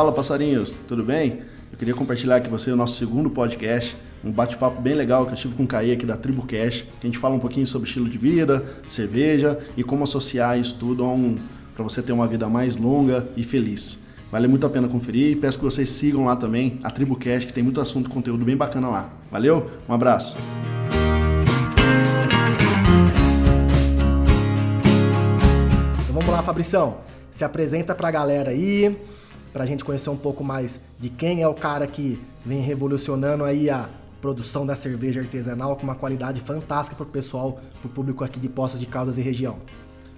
Fala passarinhos, tudo bem? Eu queria compartilhar com você o nosso segundo podcast, um bate-papo bem legal que eu tive com o Caí aqui da Tribo Cash, que a gente fala um pouquinho sobre estilo de vida, cerveja e como associar isso tudo um, para você ter uma vida mais longa e feliz. Vale muito a pena conferir e peço que vocês sigam lá também a Tribo Cash, que tem muito assunto e conteúdo bem bacana lá. Valeu, um abraço! Então vamos lá, Fabrição. Se apresenta pra galera aí, pra gente conhecer um pouco mais de quem é o cara que vem revolucionando aí a produção da cerveja artesanal com uma qualidade fantástica pro pessoal, pro público aqui de Poços de Caldas e região.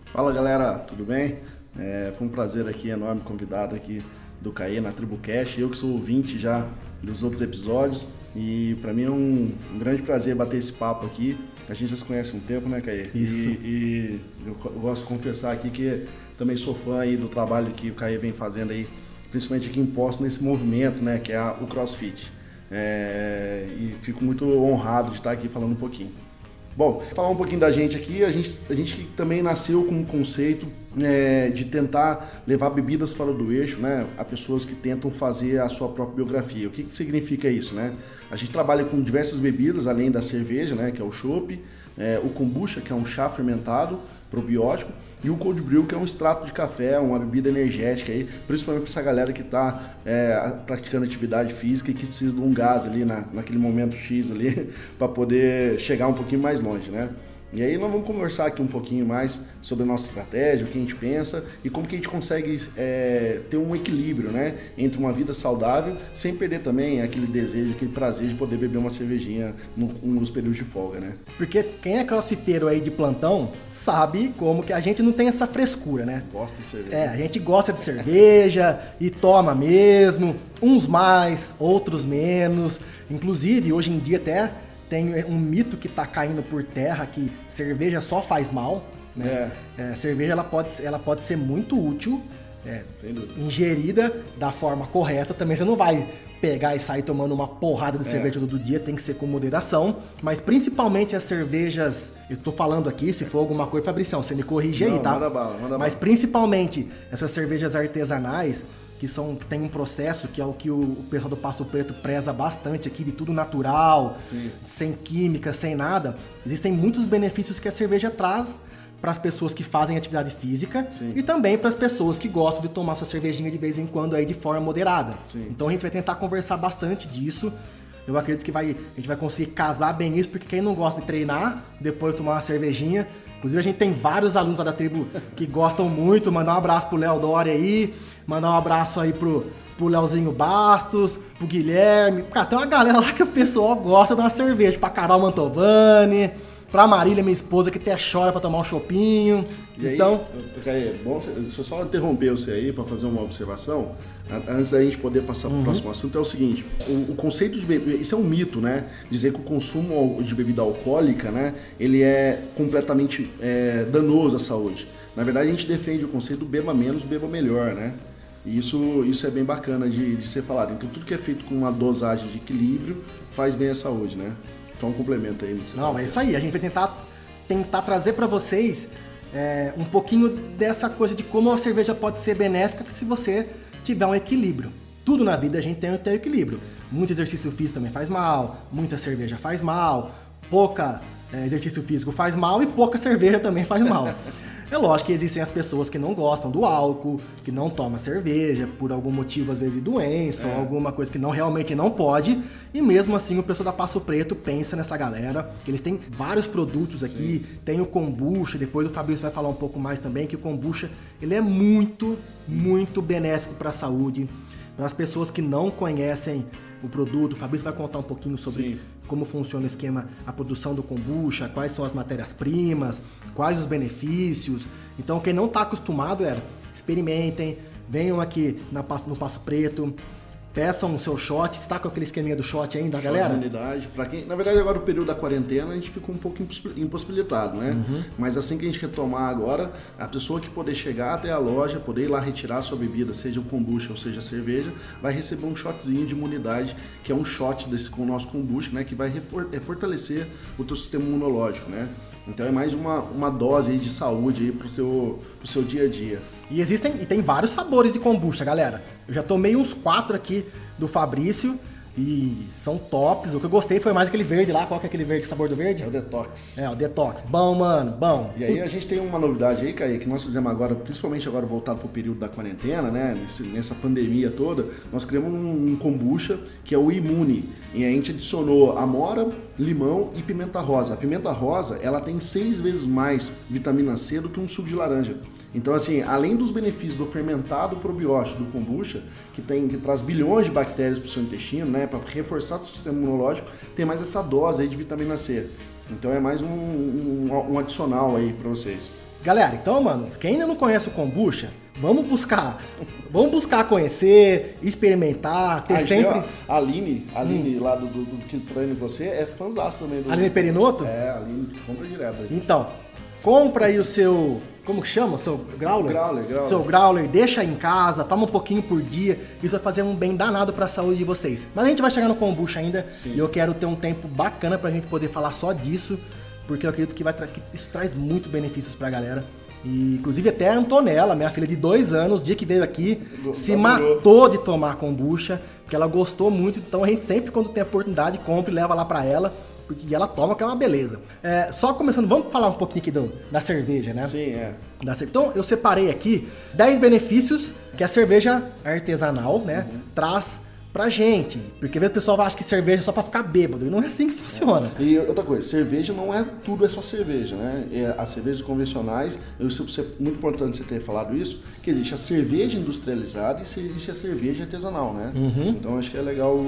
Fala galera, tudo bem? É, foi um prazer aqui, enorme convidado aqui do Caê na Tribo Cash. Eu que sou ouvinte já dos outros episódios e para mim é um, um, grande prazer bater esse papo aqui. A gente já se conhece há um tempo, né, Caê? Isso. E, e eu, eu gosto de confessar aqui que também sou fã aí do trabalho que o Caê vem fazendo aí, principalmente aqui em Poço, nesse movimento, né, que é a, o CrossFit. É, e fico muito honrado de estar aqui falando um pouquinho. Bom, falar um pouquinho da gente aqui, a gente, a gente também nasceu com um conceito é, de tentar levar bebidas fora do eixo, né, a pessoas que tentam fazer a sua própria biografia. O que, que significa isso, né? A gente trabalha com diversas bebidas, além da cerveja, né, que é o chopp, é, o kombucha, que é um chá fermentado, probiótico, e o cold brew, que é um extrato de café, uma bebida energética aí, principalmente para essa galera que está é, praticando atividade física e que precisa de um gás ali na, naquele momento X ali para poder chegar um pouquinho mais longe, né? E aí nós vamos conversar aqui um pouquinho mais sobre a nossa estratégia, o que a gente pensa e como que a gente consegue é, ter um equilíbrio, né? Entre uma vida saudável, sem perder também aquele desejo, aquele prazer de poder beber uma cervejinha no, nos períodos de folga, né? Porque quem é crossfiteiro aí de plantão sabe como que a gente não tem essa frescura, né? Gosta de cerveja. É, a gente gosta de cerveja e toma mesmo, uns mais, outros menos. Inclusive, hoje em dia até tem um mito que está caindo por terra que cerveja só faz mal. Né? É. É, cerveja ela pode, ela pode ser muito útil, é, ingerida da forma correta. Também você não vai pegar e sair tomando uma porrada de é. cerveja todo dia, tem que ser com moderação. Mas principalmente as cervejas, eu estou falando aqui, se for alguma coisa, Fabricião, você me corrige não, aí, tá? Manda bala, manda mas principalmente essas cervejas artesanais, que são que tem um processo que é o que o, pessoal do Passo Preto preza bastante aqui, de tudo natural, Sim. sem química, sem nada. Existem muitos benefícios que a cerveja traz para as pessoas que fazem atividade física Sim. e também para as pessoas que gostam de tomar sua cervejinha de vez em quando aí de forma moderada. Sim. Então a gente vai tentar conversar bastante disso. Eu acredito que vai, a gente vai conseguir casar bem isso, porque quem não gosta de treinar, depois de tomar uma cervejinha, Inclusive, a gente tem vários alunos da tribo que gostam muito. Mandar um abraço pro Léo Dória aí. Mandar um abraço aí pro, pro Leozinho Bastos, pro Guilherme. Cara, tem uma galera lá que o pessoal gosta de uma cerveja. Pra Carol Mantovani, pra Marília, minha esposa, que até chora pra tomar um chopinho. E então. Aí, é bom, deixa eu só interromper você aí pra fazer uma observação antes da gente poder passar para o uhum. próximo assunto, é o seguinte: o, o, conceito de bebida, isso é um mito, né? Dizer que o consumo de bebida alcoólica, né, ele é completamente é, danoso à saúde. Na verdade, a gente defende o conceito do beba menos, beba melhor, né? E isso, isso é bem bacana de, de ser falado. Então, tudo que é feito com uma dosagem de equilíbrio faz bem à saúde, né? Então, um complemento aí. Não, é isso aí. A gente vai tentar, tentar trazer para vocês é, um pouquinho dessa coisa de como a cerveja pode ser benéfica se você tiver um equilíbrio. Tudo na vida a gente tem que ter equilíbrio. Muito exercício físico também faz mal, muita cerveja faz mal, pouca é, exercício físico faz mal e pouca cerveja também faz mal. É lógico que existem as pessoas que não gostam do álcool, que não tomam cerveja por algum motivo, às vezes doença, é. ou alguma coisa que não realmente não pode. E mesmo assim o pessoal da Passo Preto pensa nessa galera, que eles têm vários produtos aqui, Sim. tem o kombucha, depois o Fabrício vai falar um pouco mais também, que o kombucha ele é muito, muito benéfico para a saúde. Para as pessoas que não conhecem o produto, o Fabrício vai contar um pouquinho sobre Sim como funciona o esquema, a produção do kombucha, quais são as matérias-primas, quais os benefícios. Então, quem não está acostumado, era experimentem, venham aqui na, no Passo Preto, Peçam o seu shot. Está com aquele esqueminha do shot ainda, shot galera? Unidade. Para quem, na verdade, agora o período da quarentena a gente ficou um pouco impossibilitado, né? Uhum. Mas assim que a gente retomar agora, a pessoa que poder chegar até a loja, poder ir lá retirar a sua bebida, seja o kombucha ou seja a cerveja, vai receber um shotzinho de imunidade, que é um shot desse com o nosso kombucha, né? Que vai é, fortalecer o teu sistema imunológico, né? Então é mais uma, uma dose de saúde aí pro, teu, pro seu dia a dia. E existem e tem vários sabores de kombucha, galera. Eu já tomei uns quatro aqui do Fabrício. E são tops. O que eu gostei foi mais aquele verde lá. Qual que é aquele verde, sabor do verde? É o Detox. É, o Detox. Bom, mano, bom. E aí a gente tem uma novidade aí, Caí, que nós fizemos agora, principalmente agora voltado pro período da quarentena, né? Nessa pandemia toda, nós criamos um, um kombucha que é o Imune. E a gente adicionou amora, limão e pimenta rosa. A pimenta rosa, ela tem seis vezes mais vitamina C do que um suco de laranja. Então, assim, além dos benefícios do fermentado probiótico do kombucha, que, tem, que traz bilhões de bactérias para o seu intestino, né, para reforçar o sistema imunológico, tem mais essa dose aí de vitamina C. Então é mais um, um, um adicional aí para vocês. Galera, então, mano, quem ainda não conhece o kombucha, vamos buscar. Vamos buscar conhecer, experimentar, ter Ah, sempre. A Aline, a Aline lá do, do, do que treina você, é fãzaço também do. Aline Perinoto? É, a Aline, compra direto aí. Então, compra aí o seu. Como que chama? Seu growler? Growler, growler. Seu growler, deixa em casa, toma um pouquinho por dia. Isso vai fazer um bem danado pra saúde de vocês. Mas a gente vai chegar no kombucha ainda. E eu quero ter um tempo bacana pra gente poder falar só disso. Porque eu acredito que, vai que isso traz muito benefícios pra galera. E, inclusive até a Antonella, minha filha de dois anos, dia que veio aqui, Go- se matou de tomar kombucha, porque ela gostou muito. Então a gente sempre, quando tem a oportunidade, compra e leva lá pra ela. Porque ela toma, que é uma beleza. É, só começando, vamos falar um pouquinho aqui do- da cerveja, né? Sim, é. Da Então, eu separei aqui 10 benefícios que a cerveja artesanal, né, traz pra gente. Porque às vezes o pessoal acha que cerveja é só pra ficar bêbado, e não é assim que funciona. E outra coisa, cerveja não é tudo, é só cerveja, né? É, as cervejas convencionais, eu, é muito importante você ter falado isso, que existe a cerveja industrializada e existe a cerveja artesanal, né? Então acho que é legal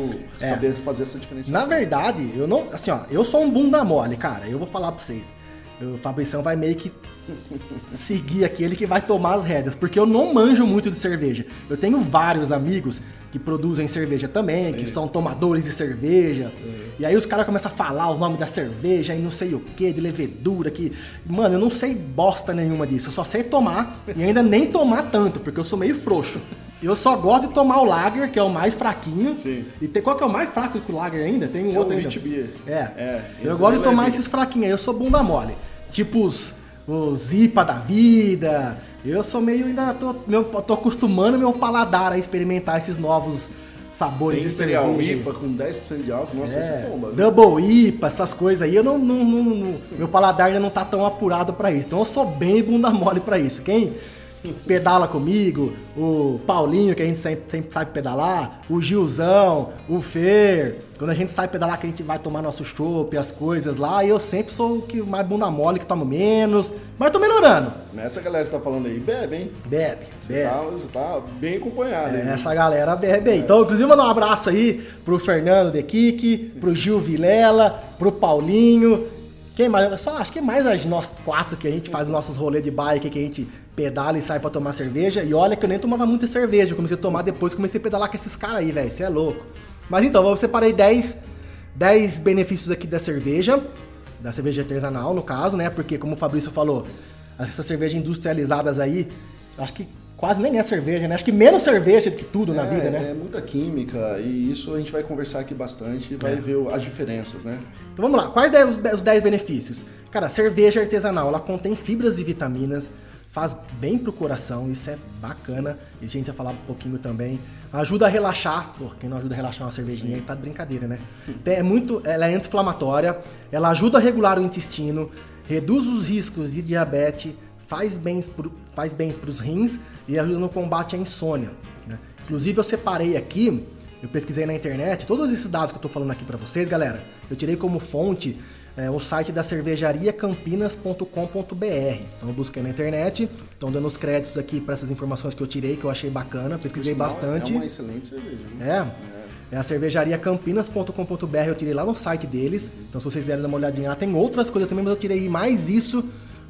saber fazer essa diferenciação. Na verdade, eu não. Assim, ó, eu sou um bunda mole, cara. Eu vou falar pra vocês. O Fabrição vai meio que seguir aquele que vai tomar as rédeas, porque eu não manjo muito de cerveja. Eu tenho vários amigos que produzem cerveja também, que são tomadores de cerveja. E aí os caras começam a falar os nomes da cerveja e não sei o que, de levedura, que. Mano, eu não sei bosta nenhuma disso. Eu só sei tomar e ainda nem tomar tanto, porque eu sou meio frouxo. Eu só gosto de tomar o lager, que é o mais fraquinho. Sim. E tem, qual que é o mais fraco que o lager ainda? Tem um É o outro ainda. Wheat Beer. É. É, eu gosto de é tomar esses fraquinhos aí, eu sou bunda mole. Tipo os, os IPA da vida. Eu sou meio ainda tô, meu, tô acostumando meu paladar a experimentar esses novos sabores Tem cerveja. IPA com 10% de álcool, nossa, É, você toma. Double IPA, essas coisas aí, eu não, não- não- não- meu paladar ainda não tá tão apurado pra isso. Então eu sou bem bunda mole pra isso. Quem pedala comigo, o Paulinho, que a gente sempre, sempre sabe pedalar, o Gilzão, o Fer, quando a gente sai pedalar que a gente vai tomar nosso chopp, as coisas lá, eu sempre sou o que mais bunda mole, que tomo menos, mas tô melhorando. Nessa galera que você tá falando aí, bebe, hein? Bebe, Você bebe. tá, você tá bem acompanhado. hein? É, Essa galera bebe aí. Então, inclusive, mandar um abraço aí pro Fernando De Kiki, pro Gil Vilela, pro Paulinho. Quem mais? Só acho que é mais nós quatro que a gente faz os nossos rolês de bike, que a gente pedala e sai pra tomar cerveja. E olha que eu nem tomava muita cerveja. Eu comecei a tomar depois comecei a pedalar com esses caras aí, velho. Você é louco. Mas então, eu separei 10, 10 benefícios aqui da cerveja. Da cerveja artesanal, no caso, né? Porque, como o Fabrício falou, essas cervejas industrializadas aí, acho que quase nem é cerveja, né? Acho que menos cerveja do que tudo na É, vida, né? É muita química e isso a gente vai conversar aqui bastante e É. vai ver o- as diferenças, né? Então vamos lá, quais os 10 benefícios? Cara, cerveja artesanal, ela contém fibras e vitaminas, faz bem pro coração, isso é bacana, e a gente vai falar um pouquinho também. Ajuda a relaxar, pô, quem não ajuda a relaxar uma cervejinha aí tá de brincadeira, né? É muito, ela é anti-inflamatória, ela ajuda a regular o intestino, reduz os riscos de diabetes, faz bens pro, faz bens pros rins e ajuda no combate à insônia. né? Inclusive eu separei aqui eu pesquisei na internet, todos esses dados que eu tô falando aqui pra vocês, galera, eu tirei como fonte é, o site da cervejariacampinas.com.br. Então eu busquei na internet, estão dando os créditos aqui pra essas informações que eu tirei, que eu achei bacana, pesquisei bastante. É uma excelente cerveja. viu? É. É a cervejariacampinas.com.br, eu tirei lá no site deles. Então se vocês derem dar uma olhadinha lá, tem outras coisas também, mas eu tirei mais isso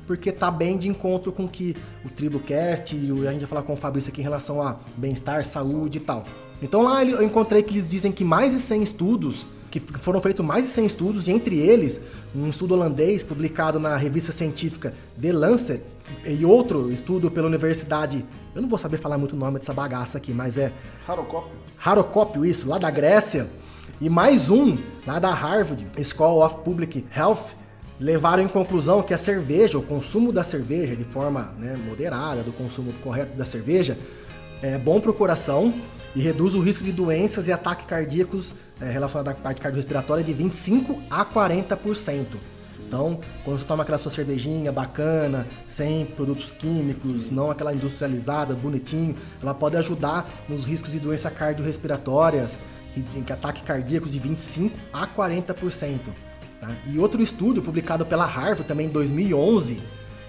porque tá bem de encontro com que o TribuCast e a gente vai falar com o Fabrício aqui em relação a bem-estar, saúde e tal. Então lá eu encontrei que eles dizem que mais de 100 estudos, que foram feitos mais de 100 estudos, e entre eles um estudo holandês publicado na revista científica The Lancet e outro estudo pela universidade, eu não vou saber falar muito o nome dessa bagaça aqui, mas é Harocópio. Harocópio, isso, lá da Grécia. E mais um, lá da Harvard School of Public Health, levaram em conclusão que a cerveja, o consumo da cerveja de forma né, moderada, do consumo correto da cerveja, é bom para o coração e reduz o risco de doenças e ataques cardíacos é, relacionados à parte cardiorrespiratória de 25 a 40%. Então, quando você toma aquela sua cervejinha bacana, sem produtos químicos, não aquela industrializada, bonitinho, ela pode ajudar nos riscos de doenças cardiorrespiratórias e de ataques cardíacos de 25 a 40%. Tá? E outro estudo publicado pela Harvard também em 2011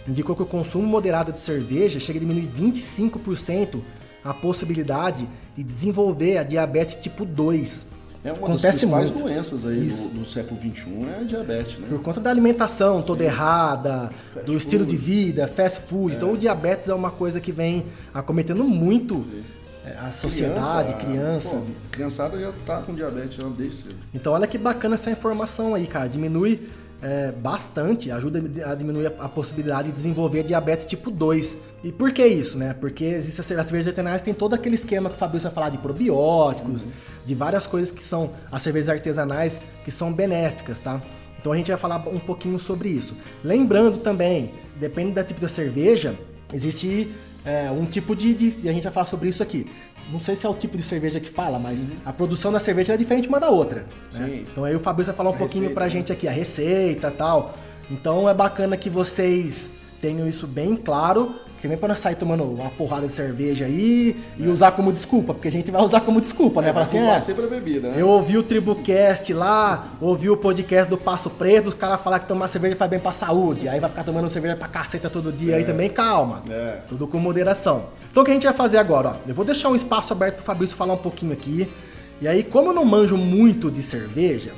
indicou que o consumo moderado de cerveja chega a diminuir 25% a possibilidade de desenvolver a diabetes tipo 2. É uma Acontece das principais muito. doenças aí do, do, século XXI é a diabetes, né? Por conta da alimentação toda Sim. errada, fast do food. estilo de vida, fast food. É. Então o diabetes é uma coisa que vem acometendo muito Sim. É, a sociedade, criança. criança. Pô, criançada já tá com diabetes já desde cedo. Então olha que bacana essa informação aí, cara. Diminui é, bastante, ajuda a diminuir a, possibilidade de desenvolver diabetes tipo 2. E por que isso, né? Porque existe as cervejas artesanais tem todo aquele esquema que o Fabrício vai falar de probióticos, uhum. de várias coisas que são as cervejas artesanais que são benéficas, tá? Então a gente vai falar um pouquinho sobre isso. Lembrando também, depende do tipo da cerveja, existe é, um tipo de, de, E a gente vai falar sobre isso aqui. Não sei se é o tipo de cerveja que fala, mas uhum. a produção da cerveja é diferente uma da outra. Né? Então aí o Fabrício vai falar um a pouquinho receita, pra né? gente aqui, a receita e tal. Então é bacana que vocês tenham isso bem claro também para não sair tomando uma porrada de cerveja aí é. e usar como desculpa, porque a gente vai usar como desculpa, né? É, Falar assim, é, sempre a bebida, né? Eu ouvi o Tribucast lá, ouvi o podcast do Passo Preto, os caras falar que tomar cerveja faz bem pra saúde, aí vai ficar tomando cerveja pra caceta todo dia é. aí também, calma. É. Tudo com moderação. Então o que a gente vai fazer agora, ó? Eu vou deixar um espaço aberto pro Fabrício falar um pouquinho aqui. E aí, como eu não manjo muito de cerveja,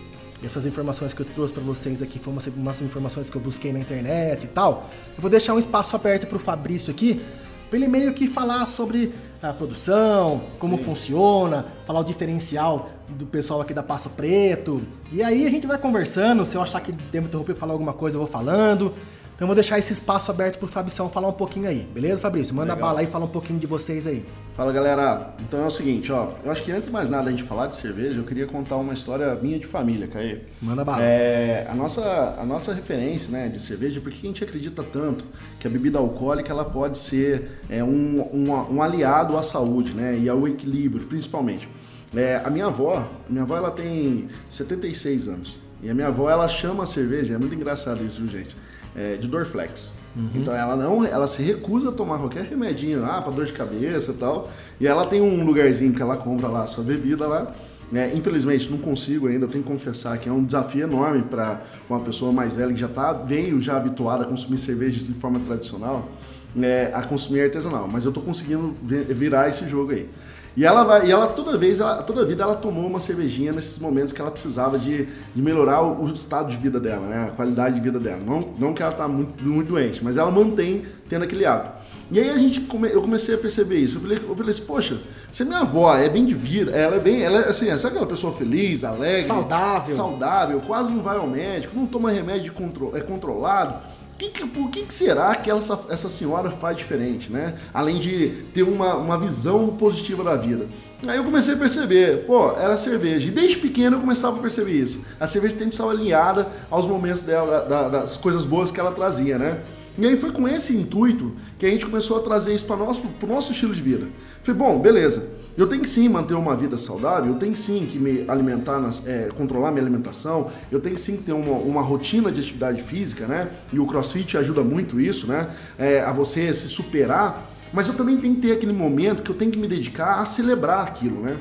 essas informações que eu trouxe para vocês aqui foram umas, umas, informações que eu busquei na internet e tal. Eu vou deixar um espaço aberto para o Fabrício aqui, para ele meio que falar sobre a produção, como Sim. funciona, falar o diferencial do pessoal aqui da Passo Preto. E aí a gente vai conversando, se eu achar que devo interromper para falar alguma coisa, eu vou falando. Então eu vou deixar esse espaço aberto pro Fabição falar um pouquinho aí, beleza, Fabrício? Manda Legal. bala aí e fala um pouquinho de vocês aí. Fala galera, então é o seguinte, ó, eu acho que antes de mais nada a gente falar de cerveja, eu queria contar uma história minha de família, Caê. Manda bala. É, a, nossa, a nossa referência né, de cerveja, porque a gente acredita tanto que a bebida alcoólica ela pode ser é, um, um, um aliado à saúde né, e ao equilíbrio, principalmente. É, a minha avó, a minha avó ela tem 76 anos. E a minha avó ela chama a cerveja, é muito engraçado isso, viu, gente? É, de Dorflex. Uhum. Então ela não, ela se recusa a tomar qualquer remedinho, ah, para dor de cabeça e tal. E ela tem um lugarzinho que ela compra lá a sua bebida lá. É, infelizmente não consigo ainda, eu tenho que confessar que é um desafio enorme para uma pessoa mais velha que já tá, veio já habituada a consumir cerveja de forma tradicional, é, a consumir artesanal. Mas eu estou conseguindo virar esse jogo aí. E ela vai, e ela toda vez, ela, toda vida ela tomou uma cervejinha nesses momentos que ela precisava de, de melhorar o, o, estado de vida dela, né? A qualidade de vida dela. Não, não que ela tá muito, muito doente, mas ela mantém tendo aquele hábito. E aí a gente come, eu comecei a perceber isso. Eu falei, eu falei assim, poxa, se minha avó é bem de vida, ela é bem, ela é assim, sabe aquela pessoa feliz, alegre, saudável, saudável, quase não vai ao médico, não toma remédio contro, é controlado que, que, o que, que, será que essa, essa senhora faz diferente, né? Além de ter uma, uma visão positiva da vida. Aí eu comecei a perceber, pô, era cerveja. E desde pequeno eu começava a perceber isso. A cerveja tem que estar alinhada aos momentos dela, da, das coisas boas que ela trazia, né? E aí foi com esse intuito que a gente começou a trazer isso para o nosso estilo de vida. Falei, bom, beleza. Eu tenho que sim manter uma vida saudável, eu tenho sim que me alimentar, nas, é, controlar minha alimentação, eu tenho sim que ter uma, uma, rotina de atividade física, né? E o CrossFit ajuda muito isso, né? É, a você se superar, mas eu também tenho que ter aquele momento que eu tenho que me dedicar a celebrar aquilo, né?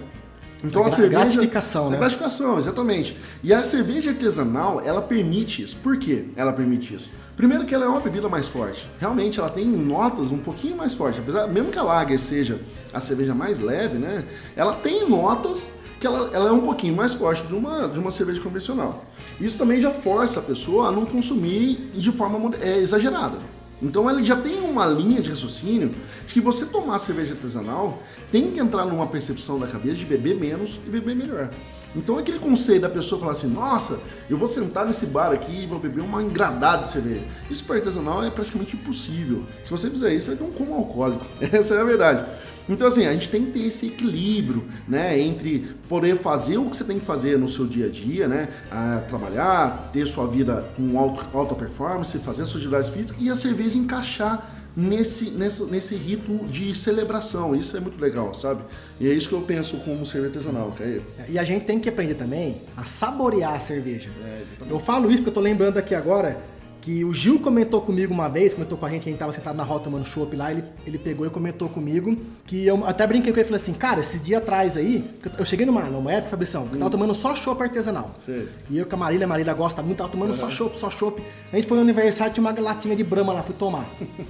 Então a, a cerveja, gratificação, né? A gratificação, exatamente. E a cerveja artesanal, ela permite isso. Por que ela permite isso? Primeiro que ela é uma bebida mais forte. Realmente ela tem notas um pouquinho mais fortes. Apesar, mesmo que a lager seja a cerveja mais leve, né? Ela tem notas que ela, ela é um pouquinho mais forte de uma, de uma cerveja convencional. Isso também já força a pessoa a não consumir de forma é, exagerada. Então ele já tem uma linha de raciocínio de que você tomar cerveja artesanal tem que entrar numa percepção da cabeça de beber menos e beber melhor. Então aquele conceito da pessoa falar assim, nossa, eu vou sentar nesse bar aqui e vou beber uma engradada de cerveja. Isso para artesanal é praticamente impossível. Se você fizer isso, vai ter um como alcoólico. Essa é a verdade. Então assim, a gente tem que ter esse equilíbrio, né, entre poder fazer o que você tem que fazer no seu dia a dia, né, a trabalhar, ter sua vida com alta performance, fazer suas atividades físicas e a cerveja encaixar nesse, nesse, nesse rito de celebração. Isso é muito legal, sabe? E é isso que eu penso como cerveja artesanal, Caio. E a gente tem que aprender também a saborear a cerveja. É, eu falo isso porque eu tô lembrando aqui agora que o Gil comentou comigo uma vez, comentou com a gente, a gente tava sentado na rota tomando chopp lá, ele, ele pegou e comentou comigo, que eu até brinquei com ele e falei assim, cara, esses dias atrás aí, eu cheguei numa, numa época, Fabrição, que eu tava hum. tomando só chopp artesanal. Sim. E eu com a Marília, a Marília gosta muito, tava tomando uhum. só chopp, só chopp. A gente foi no aniversário, tinha uma latinha de brama lá, fui tomar.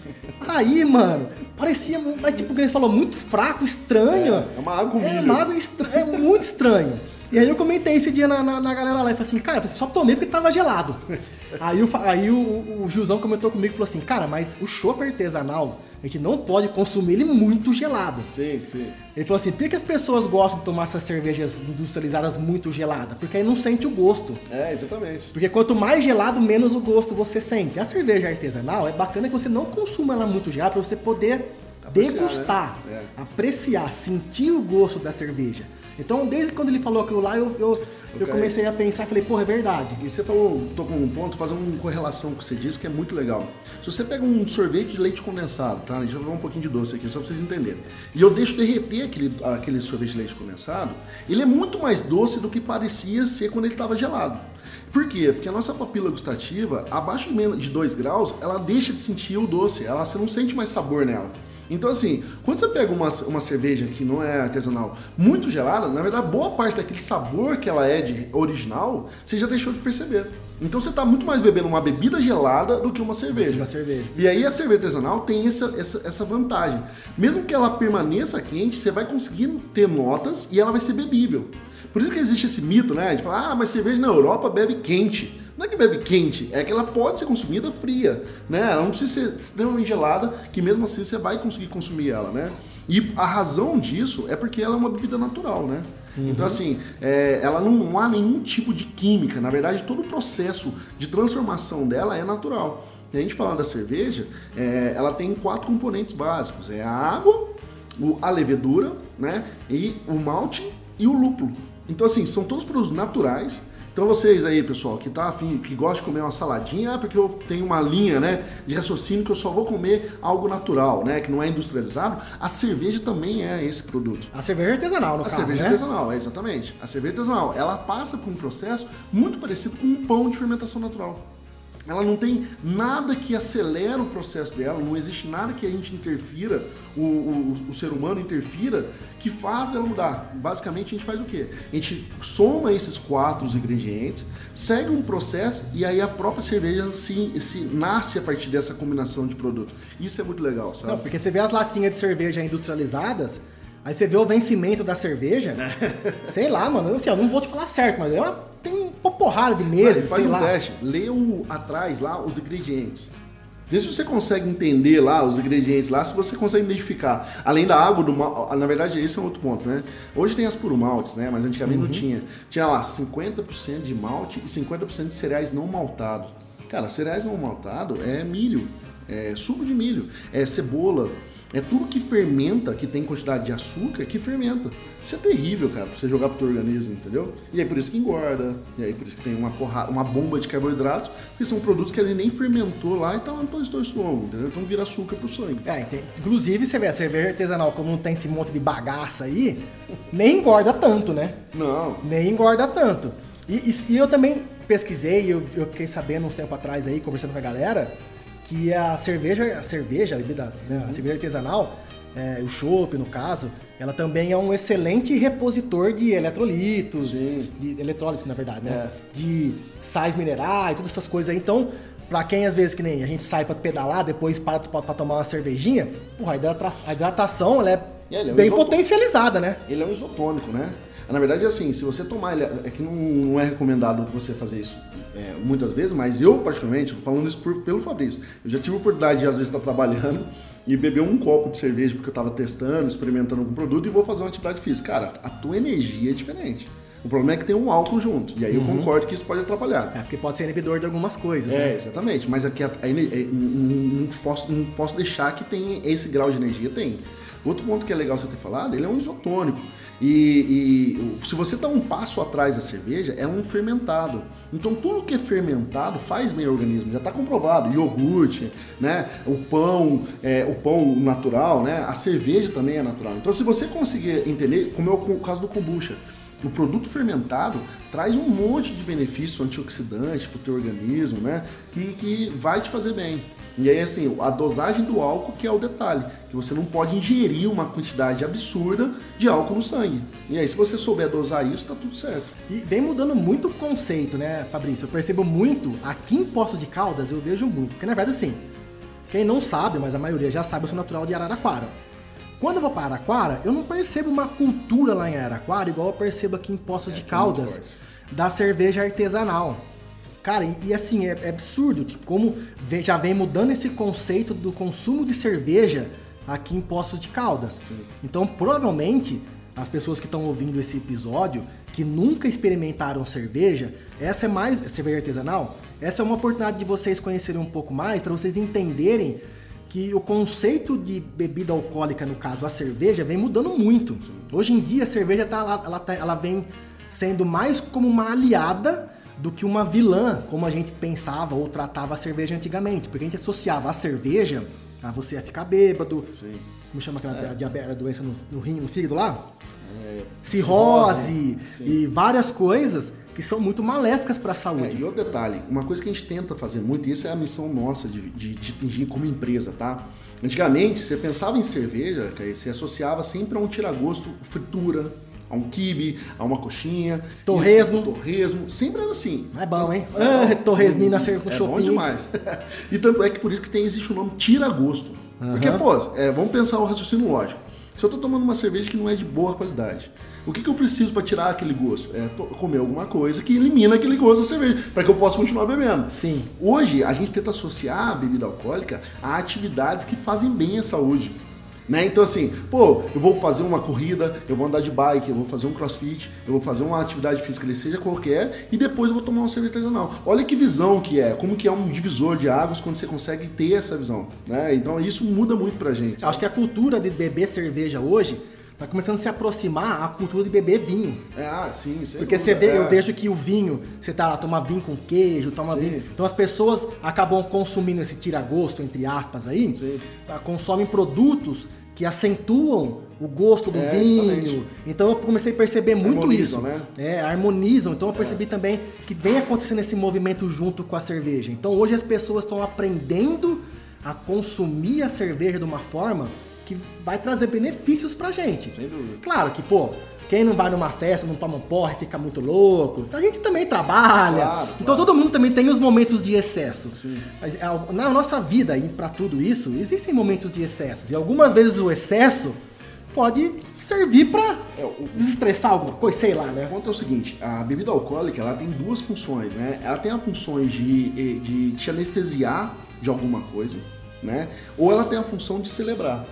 aí, mano, parecia, tipo, o falou, muito fraco, estranho. É, é uma água É uma água estranha, é muito estranho. E aí eu comentei esse dia na, na, na galera lá e falei assim, cara, só tomei porque tava gelado. aí o, aí o, o Gilzão comentou comigo e falou assim, cara, mas o chopp artesanal, a gente não pode consumir ele muito gelado. Sim, sim. Ele falou assim, por que as pessoas gostam de tomar essas cervejas industrializadas muito geladas? Porque aí não sente o gosto. É, exatamente. Porque quanto mais gelado, menos o gosto você sente. A cerveja artesanal é bacana que você não consuma ela muito gelada para você poder apreciar, degustar, né? é. apreciar, sentir o gosto da cerveja. Então, desde quando ele falou aquilo lá, eu, eu, eu comecei a pensar e falei, porra, é verdade. E você falou, tocou um ponto, fazendo uma correlação com o que você disse, que é muito legal. Se você pega um sorvete de leite condensado, tá? A gente vai falar um pouquinho de doce aqui, só pra vocês entenderem. E eu deixo derreter aquele, aquele sorvete de leite condensado, ele é muito mais doce do que parecia ser quando ele estava gelado. Por quê? Porque a nossa papila gustativa, abaixo de 2 graus, ela deixa de sentir o doce, ela, você não sente mais sabor nela. Então, assim, quando você pega uma, uma cerveja que não é artesanal muito gelada, na verdade, boa parte daquele sabor que ela é de original, você já deixou de perceber. Então você está muito mais bebendo uma bebida gelada do que uma cerveja. Uma cerveja. E aí a cerveja artesanal tem essa, essa, essa vantagem. Mesmo que ela permaneça quente, você vai conseguir ter notas e ela vai ser bebível. Por isso que existe esse mito, né? De falar, ah, mas cerveja na Europa bebe quente. Não é que bebe quente, é que ela pode ser consumida fria, né? Ela não precisa ser extremamente gelada, que mesmo assim você vai conseguir consumir ela, né? E a razão disso é porque ela é uma bebida natural, né? Uhum. Então, assim, é, ela não, não, há nenhum tipo de química. Na verdade, todo o processo de transformação dela é natural. E a gente falando da cerveja, é, ela tem quatro componentes básicos: é a água, a levedura, né? E o malte e o lúpulo. Então, assim, são todos produtos naturais então vocês aí, pessoal, que tá afim, que gosta de comer uma saladinha, é porque eu tenho uma linha, né, de raciocínio que eu só vou comer algo natural, né, que não é industrializado, a cerveja também é esse produto. A cerveja artesanal, no a caso, A cerveja né? artesanal, é exatamente. A cerveja artesanal, ela passa por um processo muito parecido com um pão de fermentação natural. Ela não tem nada que acelere o processo dela, não existe nada que a gente interfira, o, o, o, ser humano interfira, que faz ela mudar. Basicamente, a gente faz o quê? A gente soma esses quatro ingredientes, segue um processo e aí a própria cerveja se, se nasce a partir dessa combinação de produto. Isso é muito legal, sabe? Não, porque você vê as latinhas de cerveja industrializadas, aí você vê o vencimento da cerveja, sei lá, mano, assim, eu não vou te falar certo, mas é uma tem uma porrada de meses, faz um lá. teste, lê o, atrás lá os ingredientes. Vê se você consegue entender lá os ingredientes lá, se você consegue identificar. Além da água do mal, na verdade esse é outro ponto, né? Hoje tem as puro maltes, né? Mas antigamente uhum. não tinha. Tinha lá 50% de malte e 50% de cereais não maltados. Cara, cereais não maltados é milho, é suco de milho, é cebola, é tudo que fermenta, que tem quantidade de açúcar, que fermenta. Isso é terrível, cara, pra você jogar pro teu organismo, entendeu? E aí por isso que engorda, e aí por isso que tem uma, porra, uma bomba de carboidratos, que são produtos que ele nem fermentou lá e tá lá no teu estômago, entendeu? Então vira açúcar pro sangue. É, tem, inclusive você vê a cerveja artesanal, como não tem esse monte de bagaça aí, nem engorda tanto, né? Não. Nem engorda tanto. E, e, e eu também pesquisei, eu, eu fiquei sabendo uns tempo atrás aí, conversando com a galera, que a cerveja, a cerveja, a bebida, né, a cerveja artesanal, é, o chopp no caso, ela também é um excelente repositor de eletrolitos, Sim. de eletrólitos na verdade, né? É. De sais minerais, todas essas coisas aí. Então, Pra quem às vezes que nem a gente sai pra pedalar, depois para pra, pra tomar uma cervejinha, porra, a hidratação, a hidratação ela é, é, é bem potencializada, né? Ele é um isotônico, né? Na verdade, é assim, se você tomar ele, é que não, não é recomendado você fazer isso é, muitas vezes, mas eu, particularmente, falando isso por, pelo Fabrício, eu já tive a oportunidade de, às vezes, estar trabalhando e beber um copo de cerveja porque eu estava testando, experimentando algum produto e vou fazer uma atividade física. Cara, a tua energia é diferente. O problema é que tem um álcool junto. E aí eu concordo que isso pode atrapalhar. É, porque pode ser inibidor de algumas coisas. É, né? exatamente. Mas aqui a- a ener- é, não, não posso, não posso deixar que tem esse grau de energia. Tem. Outro ponto que é legal você ter falado, ele é um isotônico. E, e se você está um passo atrás da cerveja, é um fermentado. Então tudo que é fermentado faz bem ao organismo. Já está comprovado. Iogurte, né? O pão, é, o pão natural, né? A cerveja também é natural. Então se você conseguir entender, como é o caso do kombucha, o produto fermentado traz um monte de benefício antioxidante para o teu organismo, né? Que, que vai te fazer bem. E aí, assim, a dosagem do álcool que é o detalhe, que você não pode ingerir uma quantidade absurda de álcool no sangue. E aí, se você souber dosar isso, tá tudo certo. E vem mudando muito o conceito, né, Fabrício? Eu percebo muito, aqui em Poços de Caldas, eu vejo muito. Porque, na verdade, assim, quem não sabe, mas a maioria já sabe, eu sou natural de Araraquara. Quando eu vou para Araraquara, eu não percebo uma cultura lá em Araraquara, igual eu percebo aqui em Poços de é Caldas, da cerveja artesanal. Cara, e, e assim, é, é absurdo de como vem- já vem mudando esse conceito do consumo de cerveja aqui em Poços de Caldas. Sim. Então, provavelmente, as pessoas que estão ouvindo esse episódio, que nunca experimentaram cerveja, essa é mais cerveja artesanal, essa é uma oportunidade de vocês conhecerem um pouco mais, para vocês entenderem que o conceito de bebida alcoólica, no caso a cerveja, vem mudando muito. Hoje em dia a cerveja tá, lá- ela, tá- ela vem sendo mais como uma aliada do que uma vilã, como a gente pensava ou tratava a cerveja antigamente, porque a gente associava a cerveja a você ia ficar bêbado, Sim. como chama aquela diabetes, a doença no, no rim, no fígado lá? É, Cirrose Sim. e várias coisas que são muito maléficas para a É, saúde. e outro detalhe, uma coisa que a gente tenta fazer muito, e essa é a missão nossa de, de, de atingir como empresa, tá? Antigamente, você pensava em cerveja, você associava sempre a um tiragosto fritura, a um quibe, a uma coxinha. Torresmo. E- Torresmo, sempre era assim. É bom, hein? Ah, torresminho com É bom chopinho. demais. e tanto é que por isso que tem, existe o nome tira-gosto. Porque, pô, é, vamos pensar o raciocínio lógico. Se eu tô tomando uma cerveja que não é de boa qualidade, o que, que eu preciso para tirar aquele gosto? É comer alguma coisa que elimina aquele gosto da cerveja, para que eu possa continuar bebendo. Sim. Hoje, a gente tenta associar a bebida alcoólica a atividades que fazem bem à saúde. Né? Então assim, pô, eu vou fazer uma corrida, eu vou andar de bike, eu vou fazer um crossfit, eu vou fazer uma atividade física, seja qualquer, e depois eu vou tomar uma cerveja artesanal. Olha que visão que é, como que é um divisor de águas quando você consegue ter essa visão. Né? Então isso muda muito pra gente. Acho que a cultura de beber cerveja hoje tá começando a se aproximar à cultura de beber vinho. É, ah, sim, sem Porque você vê, é. eu vejo que o vinho, você tá lá, toma vinho com queijo, toma Sim. vinho. Então as pessoas acabam consumindo esse tira-gosto, entre aspas aí, Sim. tá, consomem produtos que acentuam o gosto do É, vinho. exatamente. Então eu comecei a perceber muito Harmonizam, isso. né? É, harmonizam. Então eu percebi também que vem acontecendo esse movimento junto com a cerveja. Então hoje as pessoas estão aprendendo a consumir a cerveja de uma forma que vai trazer benefícios pra gente. Sem dúvida. Claro que, pô, quem não vai numa festa, não toma um porre, fica muito louco. A gente também trabalha. Claro, então claro. todo mundo também tem os momentos de excesso. Sim. Mas, é, na nossa vida, e pra tudo isso, existem momentos de excessos. E algumas vezes o excesso pode servir pra É, o- desestressar alguma coisa, sei lá, O né? ponto é o seguinte, a bebida alcoólica ela tem duas funções, né? Ela tem a função de, de te anestesiar de alguma coisa, né? Ou ela tem a função de celebrar.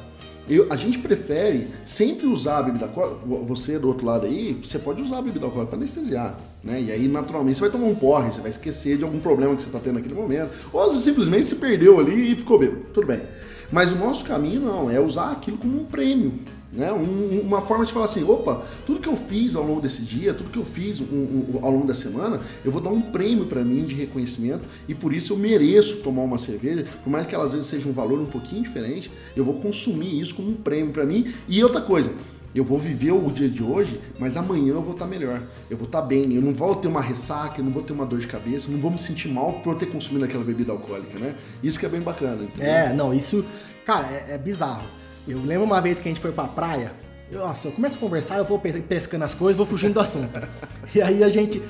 Eu, a gente prefere sempre usar a bebida alcoólica, vo- você do outro lado aí, você pode usar a bebida alcoólica para anestesiar, né? E aí naturalmente você vai tomar um porre, você vai esquecer de algum problema que você está tendo naquele momento, ou você simplesmente se perdeu ali e ficou bêbado, tudo bem. Mas o nosso caminho não, é usar aquilo como um prêmio, né? Um- uma forma de falar assim, opa, tudo que eu fiz ao longo desse dia, tudo que eu fiz um- um- ao longo da semana, eu vou dar um prêmio para mim de reconhecimento e por isso eu mereço tomar uma cerveja, por mais que ela às vezes seja um valor um pouquinho diferente, eu vou consumir isso como um prêmio para mim. E outra coisa, eu vou viver o dia de hoje, mas amanhã eu vou estar melhor. Eu vou estar bem, eu não vou ter uma ressaca, eu não vou ter uma dor de cabeça, não vou me sentir mal por eu ter consumido aquela bebida alcoólica, né? Isso que é bem bacana. entendeu? É, não, isso, cara, é, é bizarro. Eu lembro uma vez que a gente foi pra praia. Eu, nossa, eu começo a conversar, eu vou pe- pescando as coisas, vou fugindo do assunto. e aí a gente.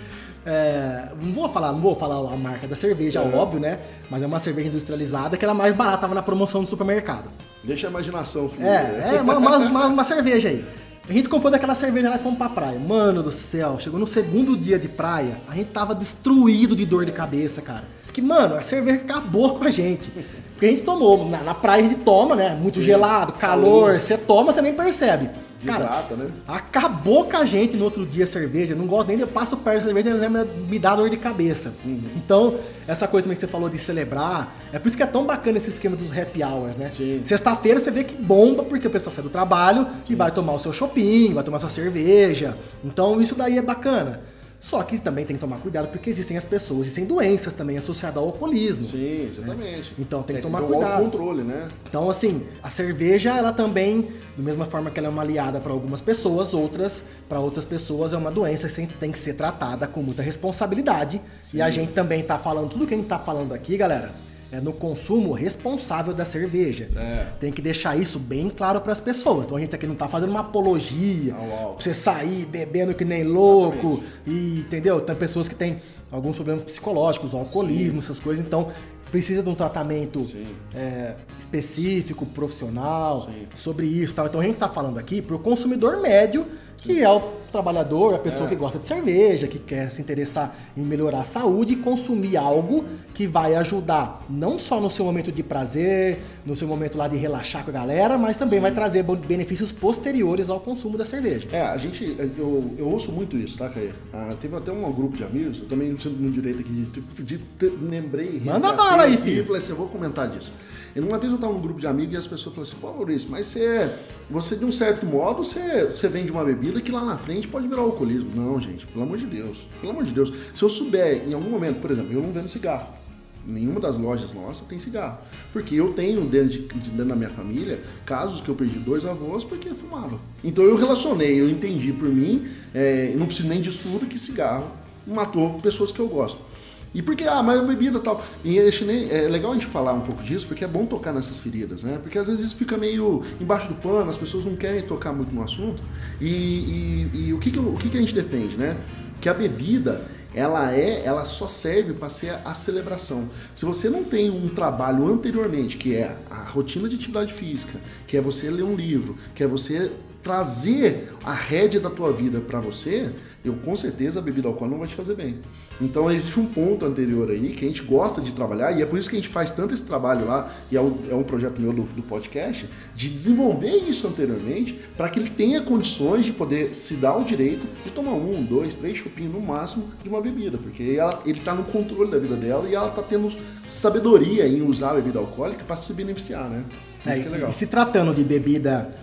é, não vou falar, não vou falar a marca da cerveja, óbvio, né? Mas é uma cerveja industrializada que era mais barata, tava na promoção do supermercado. Deixa a imaginação, filho. É, é uma, uma, uma- uma cerveja aí. A gente comprou daquela cerveja lá e fomos pra praia. Mano do céu, chegou no segundo dia de praia, a gente tava destruído de dor de cabeça, cara. Porque, mano, a cerveja acabou com a gente. Porque a gente tomou, na, na praia a gente toma, né? Muito Sim. gelado, calor, você toma, você nem percebe. Desidrata, né? Acabou com a gente no outro dia a cerveja. Não gosto nem de eu passo perto da cerveja, já me, dá dor de cabeça. Uhum. Então, essa coisa também que você falou de celebrar, é por isso que é tão bacana esse esquema dos happy hours, né? Sim. Sexta-feira você vê que bomba, porque o pessoal sai do trabalho e vai tomar o seu shopping, vai tomar sua cerveja. Então, isso daí é bacana. Só que também tem que tomar cuidado porque existem as pessoas, existem doenças também associadas ao alcoolismo. Sim, exatamente. Então tem que É, tomar um cuidado. autocontrole, né? Então, assim, a cerveja, ela também, da mesma forma que ela é uma aliada para algumas pessoas, outras, para outras pessoas, é uma doença que tem que ser tratada com muita responsabilidade. E a gente também tá falando, tudo que a gente tá falando aqui, galera, é no consumo responsável da cerveja. É. Tem que deixar isso bem claro para as pessoas. Então a gente aqui não tá fazendo uma apologia, pra você sair bebendo que nem louco, e entendeu? Tem pessoas que têm alguns problemas psicológicos, o alcoolismo, essas coisas, então precisa de um tratamento Sim. é, específico, profissional, Sim. sobre isso tal. Então a gente está falando aqui para o consumidor médio, que é o trabalhador, a pessoa É. que gosta de cerveja, que quer se interessar em melhorar a saúde e consumir algo que vai ajudar não só no seu momento de prazer, no seu momento lá de relaxar com a galera, mas também vai trazer benefícios posteriores ao consumo da cerveja. É, a gente, eu, eu ouço muito isso, tá, Caê? Ah, teve até um grupo de amigos, eu também não sinto muito direito aqui, de, de, de, lembrei, Manda bala aí, filho. Eu falei assim, eu vou comentar disso. Uma vez eu tava num grupo de amigos e as pessoas falaram assim, pô, Maurício, mas você, você de um certo modo, você, você vende uma bebida que lá na frente pode virar alcoolismo. Não, gente, pelo amor de Deus, pelo amor de Deus. Se eu souber, em algum momento, por exemplo, eu não vendo cigarro. Nenhuma das lojas nossas tem cigarro. Porque eu tenho dentro, de, de- dentro da minha família casos que eu perdi dois avós porque fumava. Então eu relacionei, eu entendi por mim, é, não preciso nem de estudo, que cigarro matou pessoas que eu gosto. E porque, ah, mas bebida tal. E é chinês- é legal a gente falar um pouco disso, porque é bom tocar nessas feridas, né? Porque às vezes isso fica meio embaixo do pano, as pessoas não querem tocar muito no assunto. E, e- e o, que, que, o que, que a gente defende, né? Que a bebida, ela é, ela só serve para ser a celebração. Se você não tem um trabalho anteriormente, que é a rotina de atividade física, que é você ler um livro, que é você trazer a rédea da tua vida para você, eu com certeza a bebida alcoólica não vai te fazer bem. Então existe um ponto anterior aí que a gente gosta de trabalhar e é por isso que a gente faz tanto esse trabalho lá, e é um, é um projeto meu do, do podcast, de desenvolver isso anteriormente para que ele tenha condições de poder se dar o direito de tomar um, dois, três chupinhos no máximo de uma bebida, porque ela, ele está no controle da vida dela e ela está tendo sabedoria em usar a bebida alcoólica para se beneficiar, né? Isso É, que é legal. E se tratando de bebida,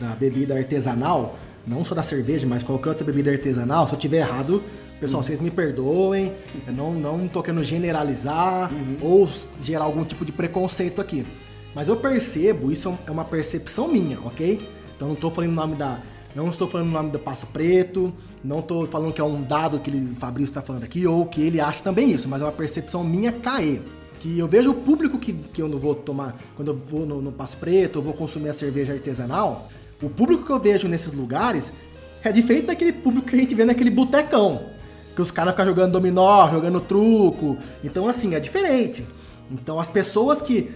da bebida artesanal, não só da cerveja, mas qualquer outra bebida artesanal, se eu tiver errado, pessoal, vocês me perdoem, eu não, não tô querendo generalizar ou gerar algum tipo de preconceito aqui. Mas eu percebo, isso é uma percepção minha, ok? Então não tô falando o nome da. Não estou falando o nome do Passo Preto, não estou falando que é um dado que ele, o Fabrício está falando aqui, ou que ele acha também isso, mas é uma percepção minha caê que eu vejo o público que, que eu não vou tomar, quando eu vou no, no Passo Preto, eu vou consumir a cerveja artesanal, o público que eu vejo nesses lugares é diferente daquele público que a gente vê naquele botecão, que os caras ficam jogando dominó, jogando truco, então assim, é diferente. Então as pessoas que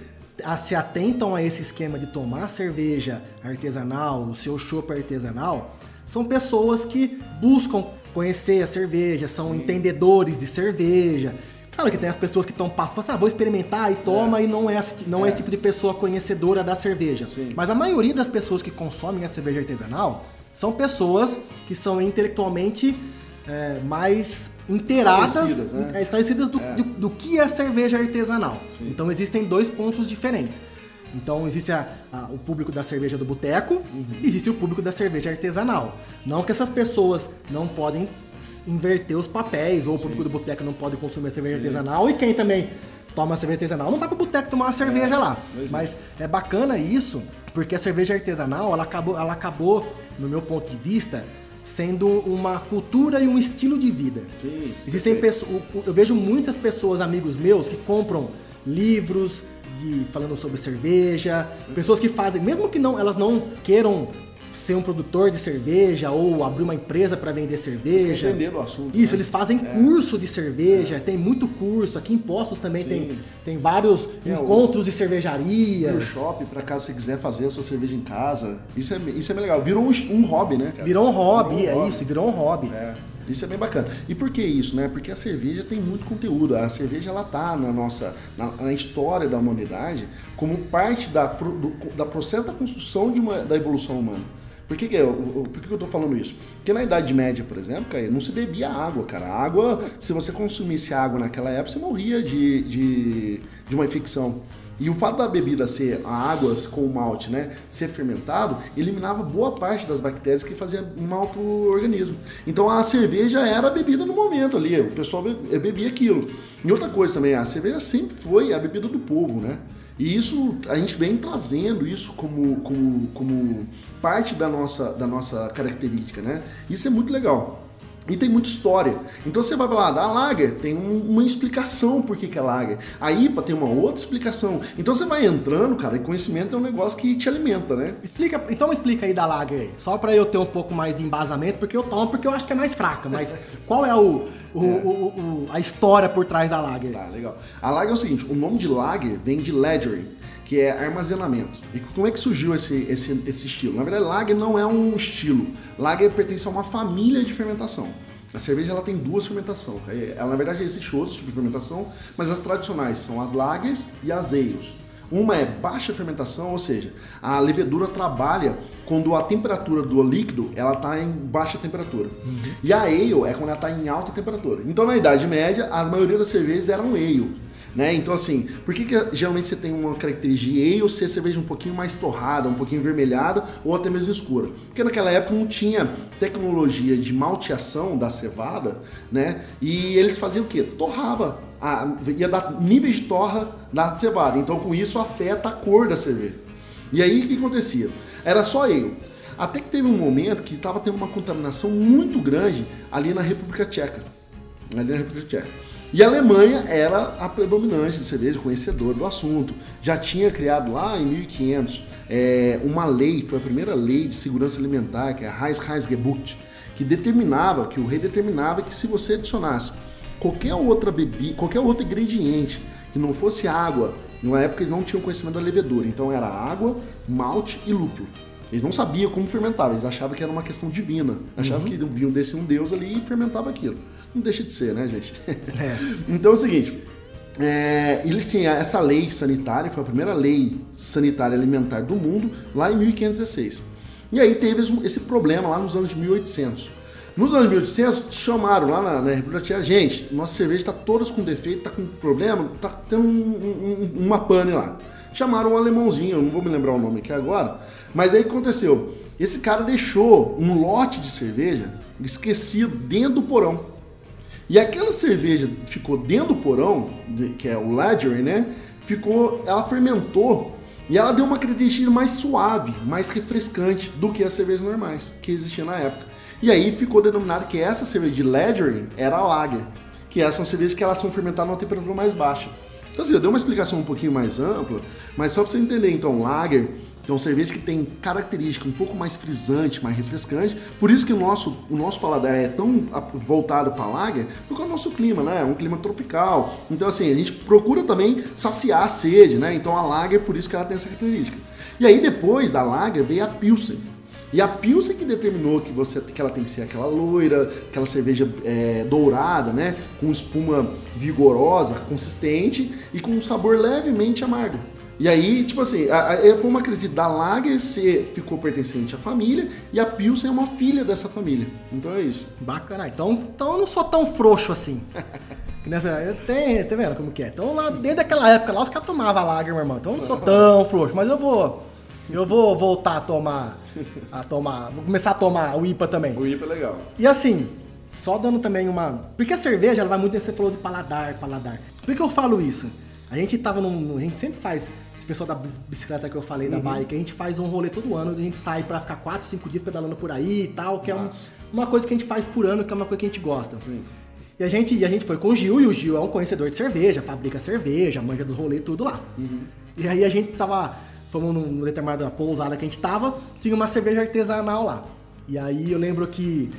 se atentam a esse esquema de tomar cerveja artesanal, o seu chopp artesanal, são pessoas que buscam conhecer a cerveja, são entendedores de cerveja. Claro que tem as pessoas que estão passando, assim, ah, vou experimentar e toma, e não é, esse- não é. esse tipo de pessoa conhecedora da cerveja. Sim. Mas a maioria das pessoas que consomem a cerveja artesanal são pessoas que são intelectualmente é, mais inteiradas, Esclarecidas, né? é, esclarecidas do, do, do que é cerveja artesanal. Sim. Então existem dois pontos diferentes. Então existe a- a- o público da cerveja do boteco Uhum. e existe o público da cerveja artesanal. Não que essas pessoas não podem inverter os papéis, ou o público do boteco não pode consumir a cerveja artesanal, e quem também toma cerveja artesanal não vai pro boteco tomar uma cerveja lá. pois é. Mas é bacana isso, porque a cerveja artesanal, ela acabou, ela acabou, no meu ponto de vista, sendo uma cultura e um estilo de vida. Sim, Existem pessoas, eu vejo muitas pessoas, amigos meus, que compram livros de falando sobre cerveja, pessoas que fazem, mesmo que não, elas não queiram ser um produtor de cerveja ou abrir uma empresa para vender cerveja. entender o assunto, Isso, né? eles fazem curso de cerveja, tem muito curso. Aqui em Postos também Sim. tem, tem vários É, o- encontros de no cervejarias. shopping, pra caso você quiser fazer a sua cerveja em casa. Isso é, isso é bem legal. Virou um, um hobby, né, cara? Virou um hobby, Virou um é isso, virou um hobby. É, isso é bem bacana. E por que isso, né? Porque a cerveja tem muito conteúdo. A cerveja ela tá na nossa na, na história da humanidade como parte da do da processo da construção de uma, da evolução humana. Por que, que, eu, por que, que eu tô falando isso? Porque na Idade Média, por exemplo, cara, não se bebia água, cara. A água, se você consumisse água naquela época, você morria de, de, de uma infecção. E o fato da bebida ser a águas com malte, né, ser fermentado, eliminava boa parte das bactérias que faziam mal para o organismo. Então a cerveja era a bebida do momento ali, o pessoal bebia aquilo. E outra coisa também, a cerveja sempre foi a bebida do povo, né? E isso a gente vem trazendo isso como, como, como parte da nossa, da nossa característica, né? Isso é muito legal. E tem muita história. Então você vai falar, da Lager tem um, uma explicação por que, que é Lager. A IPA tem uma outra explicação. Então você vai entrando, cara, e conhecimento é um negócio que te alimenta, né? Explica, então explica aí da Lager aí. Só para eu ter um pouco mais de embasamento, porque eu tomo porque eu acho que é mais fraca. Mas qual é o, o, é. o, o a história por trás da Lager? Tá, legal. A Lager é o seguinte, o nome de Lager vem de ledgering que é armazenamento. E como é que surgiu esse, esse, esse estilo? Na verdade, Lager não é um estilo. Lager pertence a uma família de fermentação. A cerveja ela tem duas fermentações. Ela, na verdade, existe outros tipos de fermentação, mas as tradicionais são as lagers e as ales. Uma é baixa fermentação, ou seja, a levedura trabalha quando a temperatura do líquido ela está em baixa temperatura. Uhum. E a ale é quando ela está em alta temperatura. Então, na Idade Média, a maioria das cervejas eram ale. Né? Então, assim, por que, que geralmente você tem uma característica ale ser cerveja um pouquinho mais torrada, um pouquinho vermelhada ou até mesmo escura? Porque naquela época não tinha tecnologia de malteação da cevada, né? E eles faziam o quê? Torrava. A, ia dar níveis de torra na cevada. Então, com isso, afeta a cor da cerveja. E aí, o que acontecia? Era só ale. Até que teve um momento que estava tendo uma contaminação muito grande ali na República Tcheca. Ali na República Tcheca. E a Alemanha era a predominante de cerveja, conhecedora do assunto. Já tinha criado lá em 1500 é, uma lei, foi a primeira lei de segurança alimentar, que é a Reichsgebot, que determinava, que o rei determinava que se você adicionasse qualquer outra bebida, qualquer outro ingrediente que não fosse água, na época eles não tinham conhecimento da levedura, então era água, malte e lúpulo. Eles não sabiam como fermentava, eles achavam que era uma questão divina. Achavam uhum. que vinham desse um deus ali e fermentava aquilo. Não deixa de ser, né, gente? É. então é o seguinte. É, eles tinham essa lei sanitária, foi a primeira lei sanitária alimentar do mundo, lá em 1516. E aí teve esse problema lá nos anos 1800. Nos anos 1800, chamaram lá na, na República gente, nossa cerveja está todas com defeito, está com problema, está tendo um, um, uma pane lá. Chamaram um alemãozinho, eu não vou me lembrar o nome aqui agora, mas aí aconteceu. Esse cara deixou um lote de cerveja esquecido dentro do porão. E aquela cerveja ficou dentro do porão, que é o Ledger, né? Ficou, ela fermentou e ela deu uma característica mais suave, mais refrescante do que as cervejas normais que existiam na época. E aí ficou denominado que essa cerveja de Ledger era a Lager, que essas são cervejas que elas são fermentadas numa temperatura mais baixa. Então assim, eu dei uma explicação um pouquinho mais ampla, mas só para você entender, então, Lager então, cerveja que tem característica um pouco mais frisante, mais refrescante. Por isso que o nosso, o nosso paladar é tão voltado para lager, porque é o nosso clima, né? É um clima tropical. Então, assim, a gente procura também saciar a sede, né? Então, a lager, por isso que ela tem essa característica. E aí, depois da lager, veio a Pilsen. E a Pilsen que determinou que, você, que ela tem que ser aquela loira, aquela cerveja é, dourada, né? Com espuma vigorosa, consistente e com um sabor levemente amargo. E aí, tipo assim, a, a, eu como acredito, da Lager ser, ficou pertencente à família e a Pilsen é uma filha dessa família. Então é isso. Bacana. Então, então eu não sou tão frouxo assim. eu tenho, tá vendo como que é? Então lá, desde aquela época lá, os caras tomavam Lager, meu irmão. Então eu não sou tão frouxo, mas eu vou. Eu vou voltar a tomar. A tomar. Vou começar a tomar o IPA também. O IPA é legal. E assim, só dando também uma. Porque a cerveja ela vai muito. Você falou de paladar, paladar. Por que eu falo isso? A gente tava num. A gente sempre faz pessoal da bicicleta que eu falei, da uhum. bike, a gente faz um rolê todo ano, a gente sai para ficar 4, 5 dias pedalando por aí e tal, que Nossa. é um, uma coisa que a gente faz por ano, que é uma coisa que a gente gosta. Sim. E a gente, e a gente foi com o Gil, e o Gil é um conhecedor de cerveja, fabrica cerveja, manja dos rolês, tudo lá. Uhum. E aí a gente tava, fomos numa determinada pousada que a gente tava, tinha uma cerveja artesanal lá. E aí eu lembro que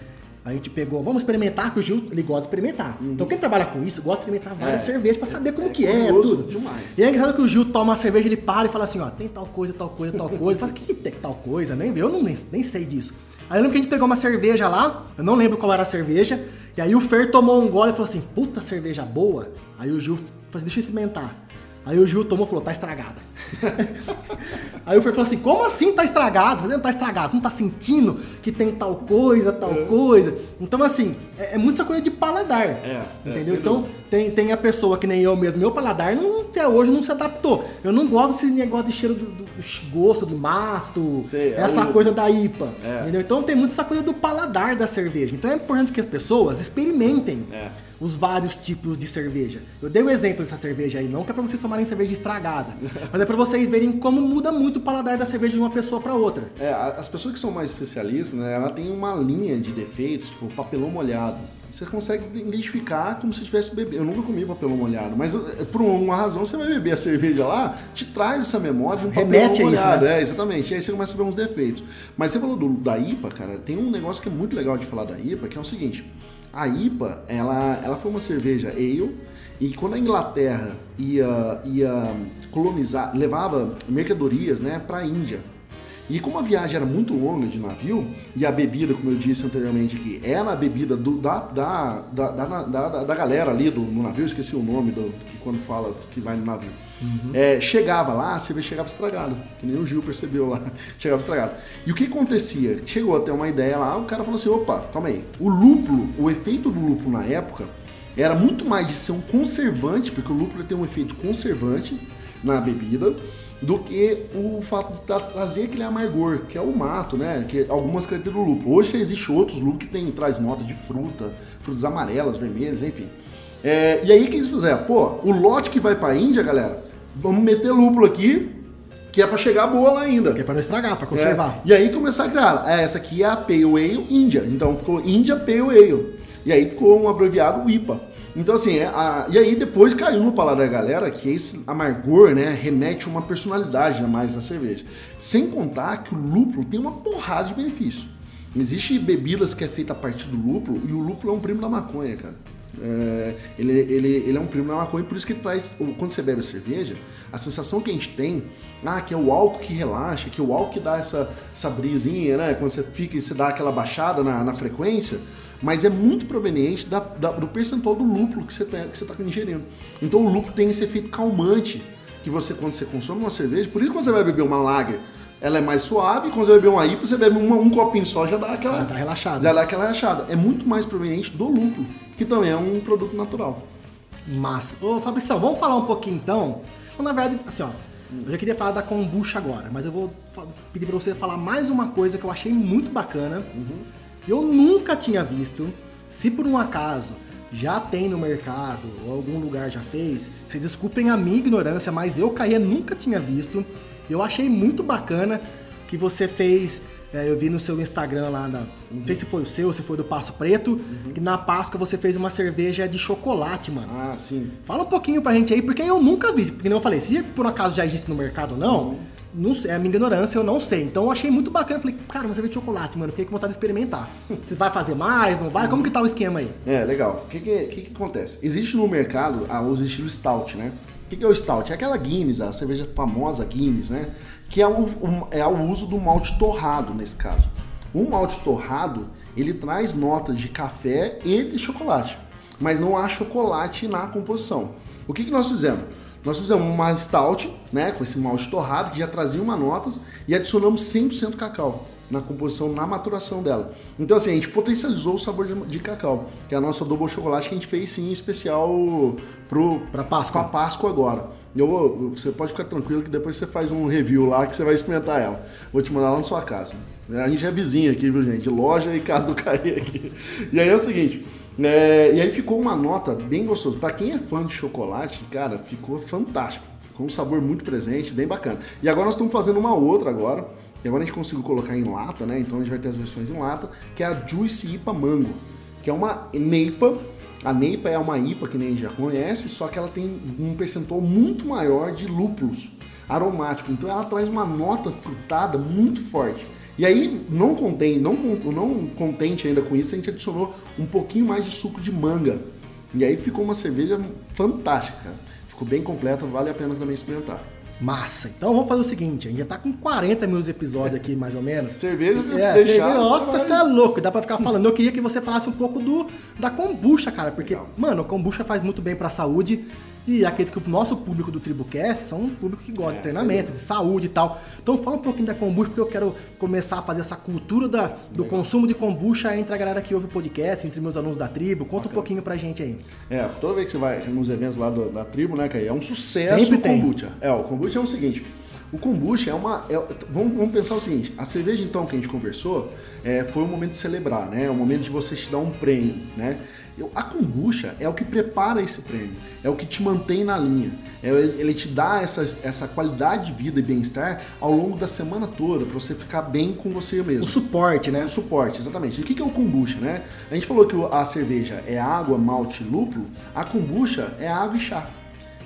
a gente pegou, vamos experimentar, que o Gil ele gosta de experimentar. Uhum. Então quem trabalha com isso gosta de experimentar várias é, cervejas para saber como é, que é, tudo. Demais. E é engraçado que o Gil toma uma cerveja, ele para e fala assim, ó, tem tal coisa, tal coisa, tal coisa. Fala, que tem tal coisa? Nem, eu não, nem, nem sei disso. Aí eu lembro que a gente pegou uma cerveja lá, eu não lembro qual era a cerveja, e aí o Fer tomou um gole e falou assim, puta cerveja boa. Aí o Gil falou assim, deixa eu experimentar. Aí o Gil tomou e falou, tá estragada. Aí o Fer falou assim, como assim tá estragado? Não tá estragado, não tá sentindo que tem tal coisa, tal é. coisa. Então, assim, é, é muito essa coisa de paladar. É, é entendeu? então, tem, tem a pessoa que nem eu mesmo, meu paladar não, até hoje não se adaptou. Eu não gosto desse negócio de cheiro do, do, do gosto de mato, Sei, é essa coisa da IPA. É. Entendeu? Então tem muito essa coisa do paladar da cerveja. Então é importante que as pessoas experimentem. É os vários tipos de cerveja. Eu dei o um exemplo dessa cerveja aí, não que é para vocês tomarem cerveja estragada, mas é para vocês verem como muda muito o paladar da cerveja de uma pessoa para outra. É, as pessoas que são mais especialistas, né, ela tem uma linha de defeitos, tipo papelão molhado. Você consegue identificar como se tivesse bebendo. Eu nunca comi papelão molhado, mas eh, por uma razão você vai beber a cerveja lá, te traz essa memória de um Remete papelão molhado. Isso, né? É, exatamente. E aí você começa a ver uns defeitos. Mas você falou do, da IPA, cara, tem um negócio que é muito legal de falar da IPA, que é o seguinte. A IPA, ela, ela foi uma cerveja ale e quando a Inglaterra ia, ia colonizar, levava mercadorias né, para a Índia. E como a viagem era muito longa de navio, e a bebida, como eu disse anteriormente aqui, era a bebida do, da, da, da, da, da, da galera ali do, no navio, esqueci o nome do, que quando fala que vai no navio. Uhum. É, chegava lá, a cerveja chegava estragada, que nem o Gil percebeu lá, chegava estragado. E o que acontecia? Chegou até uma ideia lá, o cara falou assim, opa, calma aí, o lúpulo, o efeito do lúpulo na época, era muito mais de ser um conservante, porque o lúpulo tem um efeito conservante na bebida, do que o fato de trazer aquele amargor, que é o mato, né? Que algumas características do lúpulo. Hoje existe outros lúpulos que tem, traz nota de fruta, frutas amarelas, vermelhas, enfim. É, e aí o que eles fizeram? Pô, o lote que vai pra Índia, galera, vamos meter lúpulo aqui, que é para chegar boa lá ainda. Que é para não estragar, para conservar. É, e aí começar a criar, é, essa aqui é a Pale Ale Índia, então ficou Índia Pale Ale. E aí ficou um abreviado IPA. Então, assim, é, a, e aí depois caiu no paladar da galera que esse amargor, né, remete uma personalidade a mais na cerveja. Sem contar que o lúpulo tem uma porrada de benefício. Existe bebidas que é feita a partir do lúpulo e o lúpulo é um primo da maconha, cara. É, ele, ele, ele é um primo da maconha, por isso que ele traz, quando você bebe a cerveja, a sensação que a gente tem, ah, que é o álcool que relaxa, que é o álcool que dá essa, essa brisinha, né? Quando você fica e você dá aquela baixada na, na frequência, mas é muito proveniente da, da, do percentual do lúpulo que você está ingerindo. Então o lúpulo tem esse efeito calmante que você, quando você consome uma cerveja, por isso quando você vai beber uma lager, ela é mais suave, quando você beber uma IPA, você bebe uma, um copinho só, já dá aquela... Já dá relaxada. Já dá aquela relaxada. É muito mais proveniente do lúpulo, que também é um produto natural. Massa. Ô Fabrício, vamos falar um pouquinho então? Então, na verdade, assim, ó, eu já queria falar da kombucha agora, mas eu vou pedir para você falar mais uma coisa que eu achei muito bacana. Uhum eu nunca tinha visto. Se por um acaso já tem no mercado ou algum lugar já fez, vocês desculpem a minha ignorância, mas eu caía nunca tinha visto. Eu achei muito bacana que você fez. É, eu vi no seu Instagram lá, na, não sei se foi o seu, se foi do Passo Preto, uhum. que na Páscoa você fez uma cerveja de chocolate, mano. Ah, sim. Fala um pouquinho pra gente aí, porque eu nunca vi. Porque nem eu falei, se por acaso já existe no mercado ou não, uhum não sei, é a minha ignorância, eu não sei. Então eu achei muito bacana. Falei, cara, uma cerveja de chocolate, mano. Fiquei com vontade de experimentar. Você vai fazer mais, não vai? Como que tá o esquema aí? É, legal. O que que, que, que acontece? Existe no mercado ah, os estilos stout, né? O que, que é o stout? É aquela Guinness, a cerveja famosa Guinness, né? Que é o, é o uso do malte torrado, nesse caso. O malte torrado, ele traz notas de café e de chocolate. Mas não há chocolate na composição. O que, que nós fizemos? Nós fizemos uma stout, né, com esse malte torrado, que já trazia uma notas, e adicionamos 100% cacau na composição, na maturação dela. Então, assim, a gente potencializou o sabor de, de cacau, que é a nossa double chocolate que a gente fez, sim, em especial pro, pra Páscoa. Pra Páscoa agora. Eu, você pode ficar tranquilo que depois você faz um review lá que você vai experimentar ela. Vou te mandar lá na sua casa. A gente é vizinho aqui, viu, gente? Loja e casa do Caí aqui. E aí é o seguinte, é, e aí ficou uma nota bem gostosa. Para quem é fã de chocolate, cara, ficou fantástico. Ficou um sabor muito presente, bem bacana. E agora nós estamos fazendo uma outra agora. E agora a gente conseguiu colocar em lata, né? Então a gente vai ter as versões em lata, que é a Juicy IPA Mango, que é uma NEIPA. A NEIPA é uma IPA que nem a gente já conhece, só que ela tem um percentual muito maior de lúpulos aromáticos. Então ela traz uma nota frutada muito forte. E aí, não contém, não, não contente ainda com isso, a gente adicionou um pouquinho mais de suco de manga. E aí ficou uma cerveja fantástica. Ficou bem completa, vale a pena também experimentar. Massa. Então vamos fazer o seguinte, a gente já tá com 40 mil episódios aqui, mais ou menos. Cerveja, se É, cerveja, nossa, você é louco, dá pra ficar falando. Eu queria que você falasse um pouco do da kombucha, cara, porque, Legal. mano, a kombucha faz muito bem pra saúde e acredito que o nosso público do TribuCast são um público que gosta É, de treinamento, de saúde e tal. Então fala um pouquinho da kombucha, porque eu quero começar a fazer essa cultura da, do consumo de kombucha entre a galera que ouve o podcast, entre meus alunos da tribo. Conta um pouquinho pra gente aí. É, toda vez que você vai nos eventos lá do- da tribo, né, Caí? É um sucesso Sempre o tem. kombucha. É, o kombucha é o seguinte. O kombucha é uma. é- vamos, vamos pensar o seguinte: a cerveja, então, que a gente conversou, é, foi um momento de celebrar, né? É um momento de você te dar um prêmio, né? Eu- a kombucha é o que prepara esse prêmio, é o que te mantém na linha. É, ele te dá essa, essa qualidade de vida e bem-estar ao longo da semana toda, pra você ficar bem com você mesmo. O suporte, né? O suporte, exatamente. E o que é o kombucha, né? A gente falou que a cerveja é água, malte e lúpulo, a kombucha é água e chá.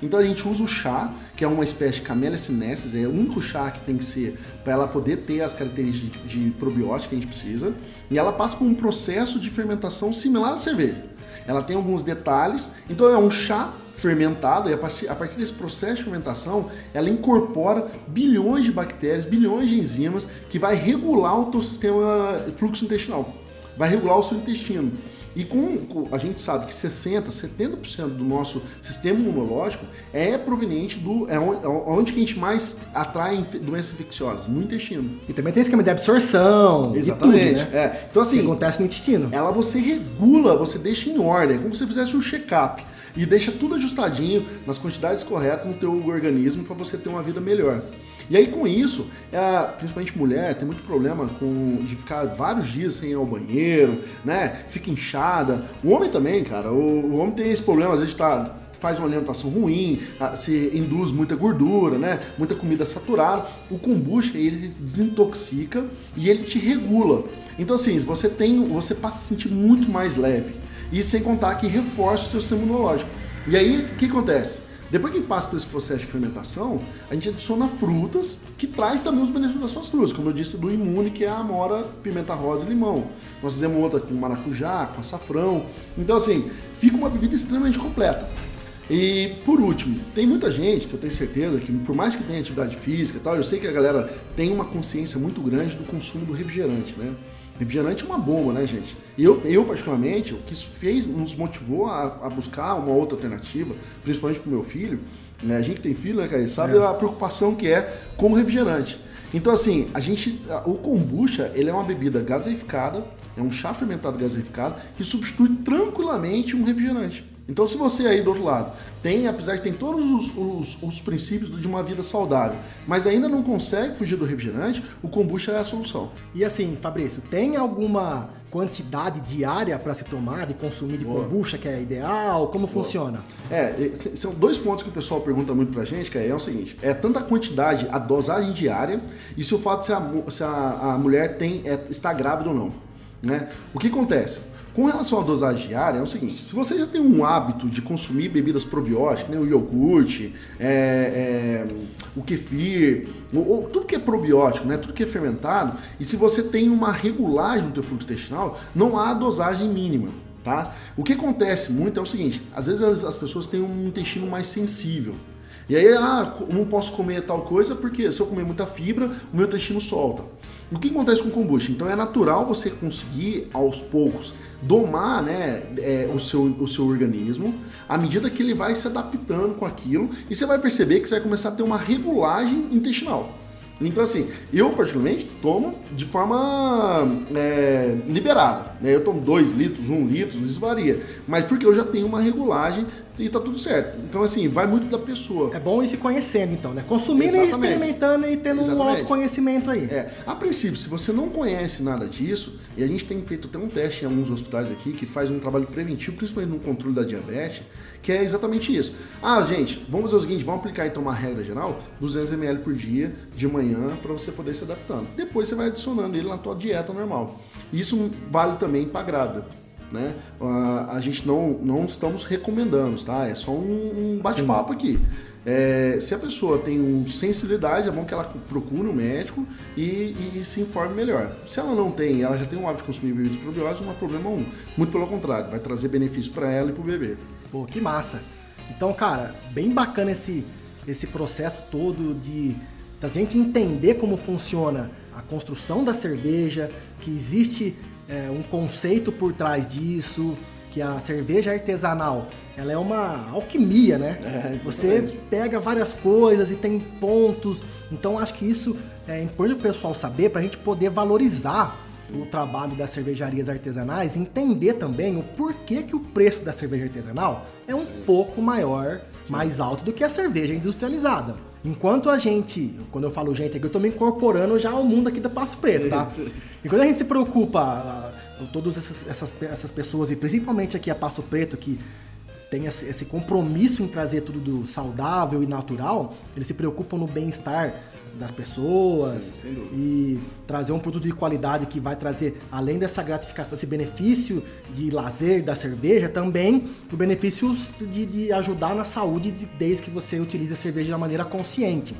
Então a gente usa o chá, que é uma espécie de Camellia sinensis, é o único chá que tem que ser para ela poder ter as características de, de probiótico que a gente precisa, e ela passa por um processo de fermentação similar à cerveja. Ela tem alguns detalhes, então é um chá fermentado, e a partir, desse processo de fermentação, ela incorpora bilhões de bactérias, bilhões de enzimas, que vai regular o teu sistema fluxo intestinal, vai regular o seu intestino. E com, a gente sabe que 60, 70% do nosso sistema imunológico é proveniente do é onde, é onde que a gente mais atrai doenças infecciosas, no intestino. E também tem esquema de absorção, Exatamente. tudo, né? É. Então Que assim, acontece no intestino. ela você regula, você deixa em ordem, é como se você fizesse um check-up e deixa tudo ajustadinho nas quantidades corretas no teu organismo para você ter uma vida melhor. E aí com isso, é, principalmente mulher, tem muito problema com de ficar vários dias sem ir ao banheiro, né? Fica inchada. O homem também, cara. O, o homem tem esse problema, às vezes tá faz uma alimentação ruim, ah, se induz muita gordura, né? Muita comida saturada. O kombucha ele desintoxica e ele te regula. Então assim, você tem, você passa a se sentir muito mais leve. E sem contar que reforça o seu sistema imunológico. E aí, o que acontece? Depois que passa por esse processo de fermentação, a gente adiciona frutas que traz também os benefícios das suas frutas, como eu disse do imune, que é a amora, pimenta rosa e limão. Nós fizemos outra com maracujá, com açafrão. Então assim, fica uma bebida extremamente completa. E por último, tem muita gente que eu tenho certeza que, por mais que tenha atividade física e tal, eu sei que a galera tem uma consciência muito grande do consumo do refrigerante, né? Refrigerante é uma bomba, né, gente? E eu, eu particularmente, o que isso fez, nos motivou a, a buscar uma outra alternativa, principalmente pro meu filho, né? A gente que tem filho, né, cara, sabe a preocupação que é com o refrigerante. Então, assim, a gente, o kombucha, ele é uma bebida gaseificada, é um chá fermentado gaseificado que substitui tranquilamente um refrigerante. Então, se você aí do outro lado tem, apesar de ter todos os, os- os princípios de uma vida saudável, mas ainda não consegue fugir do refrigerante, o kombucha é a solução. E assim, Fabrício, tem alguma quantidade diária para se tomar, de consumir de Boa. kombucha que é ideal? Como funciona? É, são dois pontos que o pessoal pergunta muito pra gente, que é, o seguinte, é tanto a quantidade, a dosagem diária, e se o fato de se a, se a, a mulher tem, é, está grávida ou não. Né? O que acontece? Com relação à dosagem diária, é o seguinte: se você já tem um hábito de consumir bebidas probióticas, né, o iogurte, é, é, o kefir, ou, ou tudo que é probiótico, né, tudo que é fermentado, e se você tem uma regulagem no teu fluxo intestinal, não há dosagem mínima. Tá? O que acontece muito é o seguinte: às vezes as, as pessoas têm um intestino mais sensível. E aí, ah, não posso comer tal coisa porque se eu comer muita fibra, o meu intestino solta. O que acontece com o kombucha? Então é natural você conseguir aos poucos domar né, é, o, seu, o seu organismo à medida que ele vai se adaptando com aquilo e você vai perceber que você vai começar a ter uma regulagem intestinal. Então, assim, eu particularmente tomo de forma é, liberada. Né? Eu tomo 2 litros, 1 um litro, isso varia. Mas porque eu já tenho uma regulagem e tá tudo certo. Então, assim, vai muito da pessoa. É bom ir se conhecendo, então, né? Consumindo Exatamente. e experimentando e tendo um Exatamente. autoconhecimento aí. É, a princípio, se você não conhece nada disso, e a gente tem feito até um teste em alguns hospitais aqui que faz um trabalho preventivo, principalmente no controle da diabetes, que é exatamente isso. Ah, gente, vamos fazer o seguinte, vamos aplicar então uma regra geral, 200 ml por dia de manhã para você poder se adaptando. Depois você vai adicionando ele na tua dieta normal. Isso vale também para grávida. Né? Ah, a gente não, não estamos recomendando, tá? É só um, um bate-papo aqui. É, se a pessoa tem um sensibilidade, é bom que ela procure um médico e, e se informe melhor. Se ela não tem, ela já tem um hábito de consumir bebidas probióticas, não há problema algum. Muito pelo contrário, vai trazer benefício para ela e para o bebê. Pô, que massa. Então, cara, bem bacana esse, esse processo todo de da gente entender como funciona a construção da cerveja, que existe é, um conceito por trás disso, que a cerveja artesanal ela é uma alquimia, né? É, Você pega várias coisas e tem pontos. Então acho que isso é importante o pessoal saber para a gente poder valorizar Sim. o trabalho das cervejarias artesanais, entender também o porquê que o preço da cerveja artesanal é um Sim. pouco maior, Sim. mais alto do que a cerveja industrializada. Enquanto a gente, quando eu falo gente aqui, eu tô me incorporando já ao mundo aqui da Passo Preto, tá? E quando a gente se preocupa, todas essas, essas, essas pessoas, e principalmente aqui a Passo Preto, que tem esse compromisso em trazer tudo do saudável e natural, eles se preocupam no bem-estar das pessoas Sim, e trazer um produto de qualidade que vai trazer, além dessa gratificação, esse benefício de lazer da cerveja, também o benefício de, de ajudar na saúde de, desde que você utilize a cerveja de uma maneira consciente.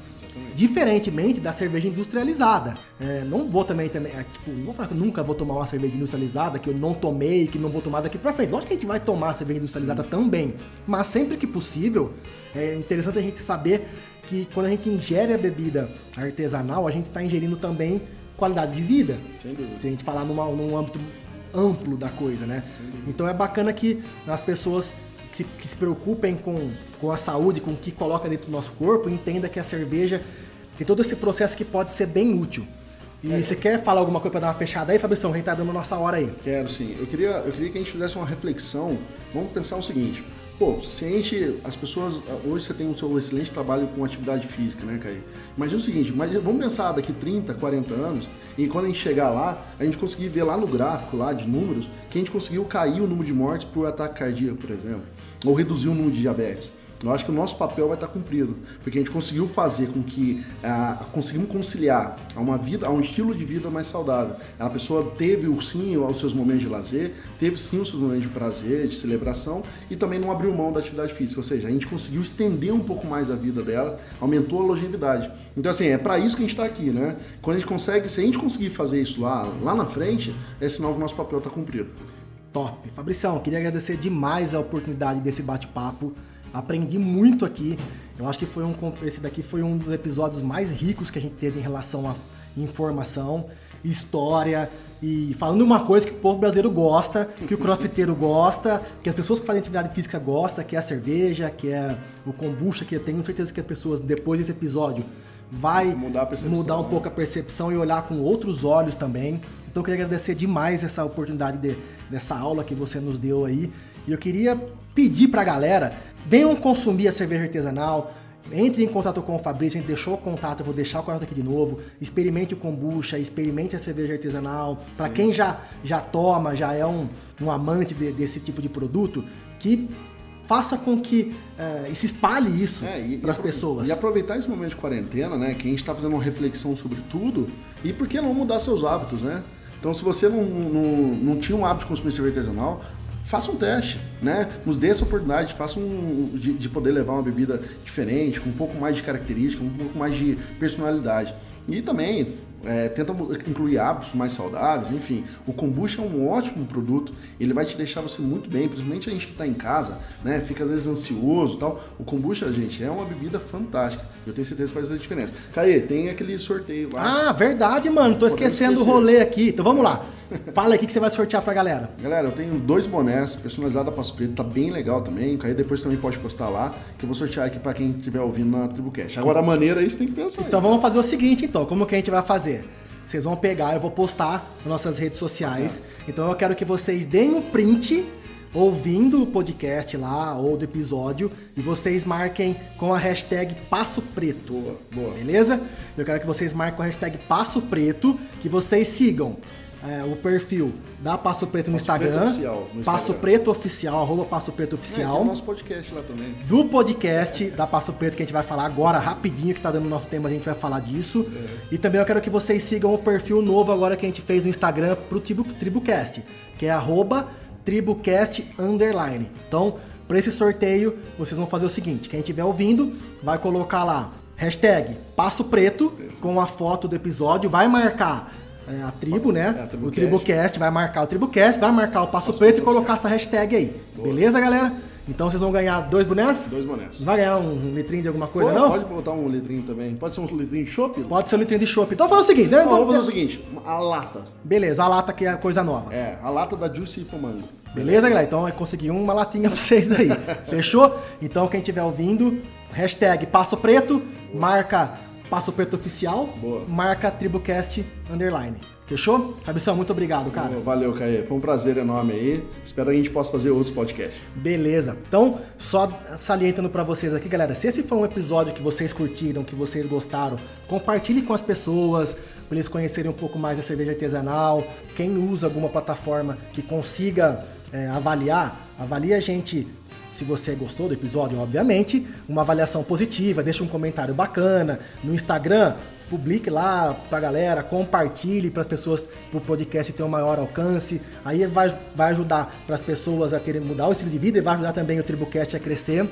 Diferentemente da cerveja industrializada. É, não vou também, também é, tipo, não vou falar que nunca vou tomar uma cerveja industrializada, que eu não tomei, que não vou tomar daqui pra frente. Lógico que a gente vai tomar cerveja industrializada também. Mas sempre que possível, é interessante a gente saber que quando a gente ingere a bebida artesanal, a gente está ingerindo também qualidade de vida. Se a gente falar numa, num âmbito amplo da coisa, né? Então é bacana que as pessoas que se, que se preocupem com, com a saúde, com o que coloca dentro do nosso corpo, entenda que a cerveja tem todo esse processo que pode ser bem útil. E é. você quer falar alguma coisa para dar uma fechada aí, Fabrício? A gente tá dando nossa hora aí. Quero sim. Eu queria, eu queria que a gente fizesse uma reflexão. Vamos pensar o seguinte: Pô, se a gente, as pessoas, hoje você tem um seu excelente trabalho com atividade física, né, Caí? Imagina o seguinte, mas vamos pensar daqui 30, 40 anos, e quando a gente chegar lá, a gente conseguir ver lá no gráfico, lá de números, que a gente conseguiu cair o número de mortes por ataque cardíaco, por exemplo, ou reduzir o número de diabetes. Eu acho que o nosso papel vai estar cumprido, porque a gente conseguiu fazer com que ah, conseguimos conciliar a uma vida, a um estilo de vida mais saudável. A pessoa teve sim os seus momentos de lazer, teve sim os seus momentos de prazer, de celebração e também não abriu mão da atividade física, ou seja, a gente conseguiu estender um pouco mais a vida dela, aumentou a longevidade. Então assim, é para isso que a gente está aqui, né? Quando a gente consegue, se a gente conseguir fazer isso lá, lá na frente, é sinal que o nosso papel está cumprido. Top. Fabrição, queria agradecer demais a oportunidade desse bate-papo. Aprendi muito aqui. Eu acho que foi um esse daqui foi um dos episódios mais ricos que a gente teve em relação a informação, história e falando uma coisa que o povo brasileiro gosta, que o crossfiteiro gosta, que as pessoas que fazem atividade física gostam, que é a cerveja, que é o kombucha, que eu tenho certeza que as pessoas depois desse episódio vai mudar, mudar um né? pouco a percepção e olhar com outros olhos também. Então eu queria agradecer demais essa oportunidade de, dessa aula que você nos deu aí. E eu queria pedir pra galera, venham consumir a cerveja artesanal, entre em contato com o Fabrício, a gente deixou o contato, eu vou deixar o contato aqui de novo. Experimente o kombucha, experimente a cerveja artesanal. Para quem já, já toma, já é um, um amante de, desse tipo de produto, que faça com que é, se espalhe isso é, para as pessoas. E aproveitar esse momento de quarentena, né, que a gente está fazendo uma reflexão sobre tudo, e por que não mudar seus hábitos, né? Então, se você não, não, não tinha um hábito de consumir cerveja artesanal, faça um teste, né? Nos dê essa oportunidade, faça um de, de, poder levar uma bebida diferente, com um pouco mais de característica, um pouco mais de personalidade. E também é, tenta incluir hábitos mais saudáveis, enfim. O kombucha é um ótimo produto, ele vai te deixar você muito bem, principalmente a gente que está em casa, né? Fica às vezes ansioso tal. O kombucha, gente, é uma bebida fantástica. Eu tenho certeza que faz a diferença. Caê, tem aquele sorteio lá. Ah, verdade, mano. Tô esquecendo o rolê aqui. Então vamos lá. Fala aqui que você vai sortear pra galera. Galera, eu tenho dois bonés personalizados da Passo Preto, tá bem legal também. Aí depois também pode postar lá, que eu vou sortear aqui pra quem estiver ouvindo na TribuCast. Agora a maneira aí você tem que pensar. Então aí. vamos fazer o seguinte, então. Como que a gente vai fazer? Vocês vão pegar, eu vou postar nas nossas redes sociais. Então eu quero que vocês deem um print ouvindo o podcast lá ou do episódio e vocês marquem com a hashtag Passo Preto. Boa, boa. Beleza? Eu quero que vocês marquem com a hashtag Passo Preto, que vocês sigam é, o perfil da Passo Preto no, Instagram, Preto oficial, no Instagram. Passo Preto Oficial, arroba Passo Preto Oficial. É, tem o nosso podcast lá também. Do podcast da Passo Preto que a gente vai falar agora, rapidinho, que tá dando nosso tema, a gente vai falar disso. É. E também eu quero que vocês sigam o perfil novo agora que a gente fez no Instagram pro Tribu, TribuCast, que é arroba TribuCast Underline. Então, para esse sorteio, vocês vão fazer o seguinte, quem estiver ouvindo, vai colocar lá, hashtag Passo Preto, com a foto do episódio, vai marcar é, a tribo, né? É, a tribo o TribuCast vai marcar o TribuCast, vai marcar o Passo, Passo Preto e colocar essa hashtag aí. Boa. Beleza, galera? Então vocês vão ganhar dois bonés? Dois bonés. Vai ganhar um litrinho de alguma coisa, Pô, não? Pode botar um litrinho também. Pode ser um litrinho de chopp? Pode ser um litrinho de chopp. Então faz o seguinte, né? Não, vamos fazer o seguinte, a lata. Beleza, a lata que é a coisa nova. É, a lata da Juicy Pomango. Beleza, galera? Então vai conseguir uma latinha pra vocês aí. Fechou? Então quem estiver ouvindo, hashtag Passo Preto, marca Passo Preto Oficial, Boa. marca TribuCast Underline. Fechou? Fabrição, muito obrigado, cara. Valeu, Caê. Foi um prazer enorme aí. Espero que a gente possa fazer outros podcasts. Beleza. Então, só salientando pra vocês aqui, galera, se esse foi um episódio que vocês curtiram, que vocês gostaram, compartilhe com as pessoas, para eles conhecerem um pouco mais da cerveja artesanal. Quem usa alguma plataforma que consiga é, avaliar, avalie a gente se você gostou do episódio, obviamente, uma avaliação positiva, deixa um comentário bacana. No Instagram, publique lá pra galera, compartilhe para as pessoas, pro podcast ter um maior alcance. Aí vai, vai ajudar para as pessoas a terem mudar o estilo de vida e vai ajudar também o Tribucast a crescer.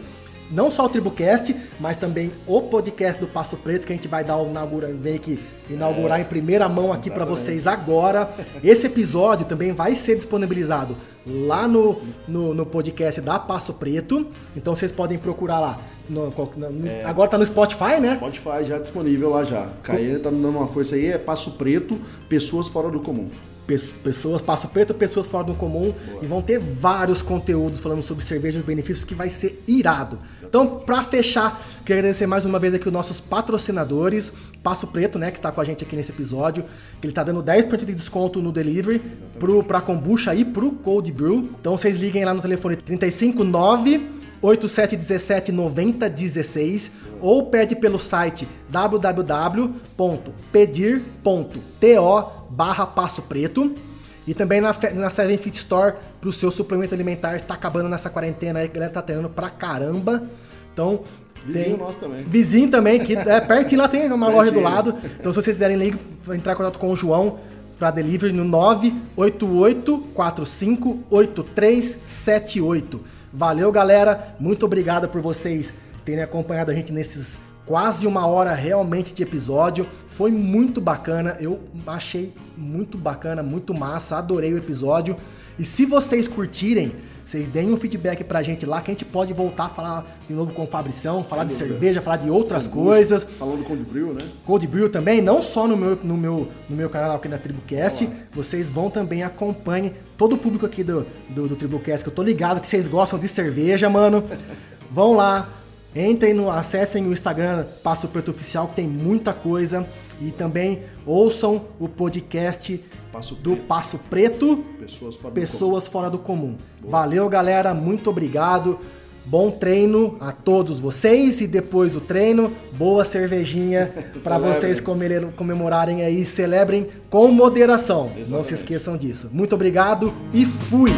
Não só o Tribucast, mas também o podcast do Passo Preto, que a gente vai dar o inaugura, meio que inaugurar em primeira mão aqui para vocês agora. Esse episódio também vai ser disponibilizado lá no, no, no podcast da Passo Preto. Então vocês podem procurar lá. No- no- Agora tá no Spotify, né? Spotify já disponível lá já. Caê tá me dando uma força aí, é Passo Preto, Pessoas Fora do Comum. Pes- Pessoas, Passo Preto, pessoas fora do comum e vão ter vários conteúdos falando sobre cerveja e os benefícios que vai ser irado. Então, pra fechar, queria agradecer mais uma vez aqui os nossos patrocinadores, Passo Preto, né, que tá com a gente aqui nesse episódio, que ele tá dando 10% de desconto no delivery pro, pra kombucha e pro cold brew. Então, vocês liguem lá no telefone 359 8717 9016 ou pede pelo site www.pedir.to barra Passo Preto e também na, na Seven Fit Store pro seu suplemento alimentar. Está acabando nessa quarentena aí, a galera tá treinando pra caramba. Então, Vizinho nosso também. Vizinho também, que é pertinho lá tem uma loja do lado. Então, se vocês quiserem ligar, entrar em contato com o João para delivery no 988458378. Valeu, galera. Muito obrigado por vocês terem acompanhado a gente nesses quase uma hora realmente de episódio. Foi muito bacana. Eu achei muito bacana, muito massa. Adorei o episódio. E se vocês curtirem, vocês deem um feedback pra gente lá, que a gente pode voltar a falar de novo com o Fabricião, falar de cerveja, falar de outras coisas. Falando do Cold Brew, né? Cold Brew também, não só no meu, no meu, no meu canal aqui na TribuCast, vocês vão também acompanhem todo o público aqui do, do, do TribuCast, que eu tô ligado que vocês gostam de cerveja, mano. Vão lá, entrem no, acessem o Instagram Passo Preto Oficial, que tem muita coisa. E também ouçam o podcast Passo do Preto. Passo Preto, Pessoas Fora do Pessoas Fora do Comum. Valeu, galera, muito obrigado. Bom treino a todos vocês e depois do treino, boa cervejinha para vocês comerem- comemorarem aí, celebrem com moderação. Não se Exatamente. esqueçam disso. Muito obrigado e fui.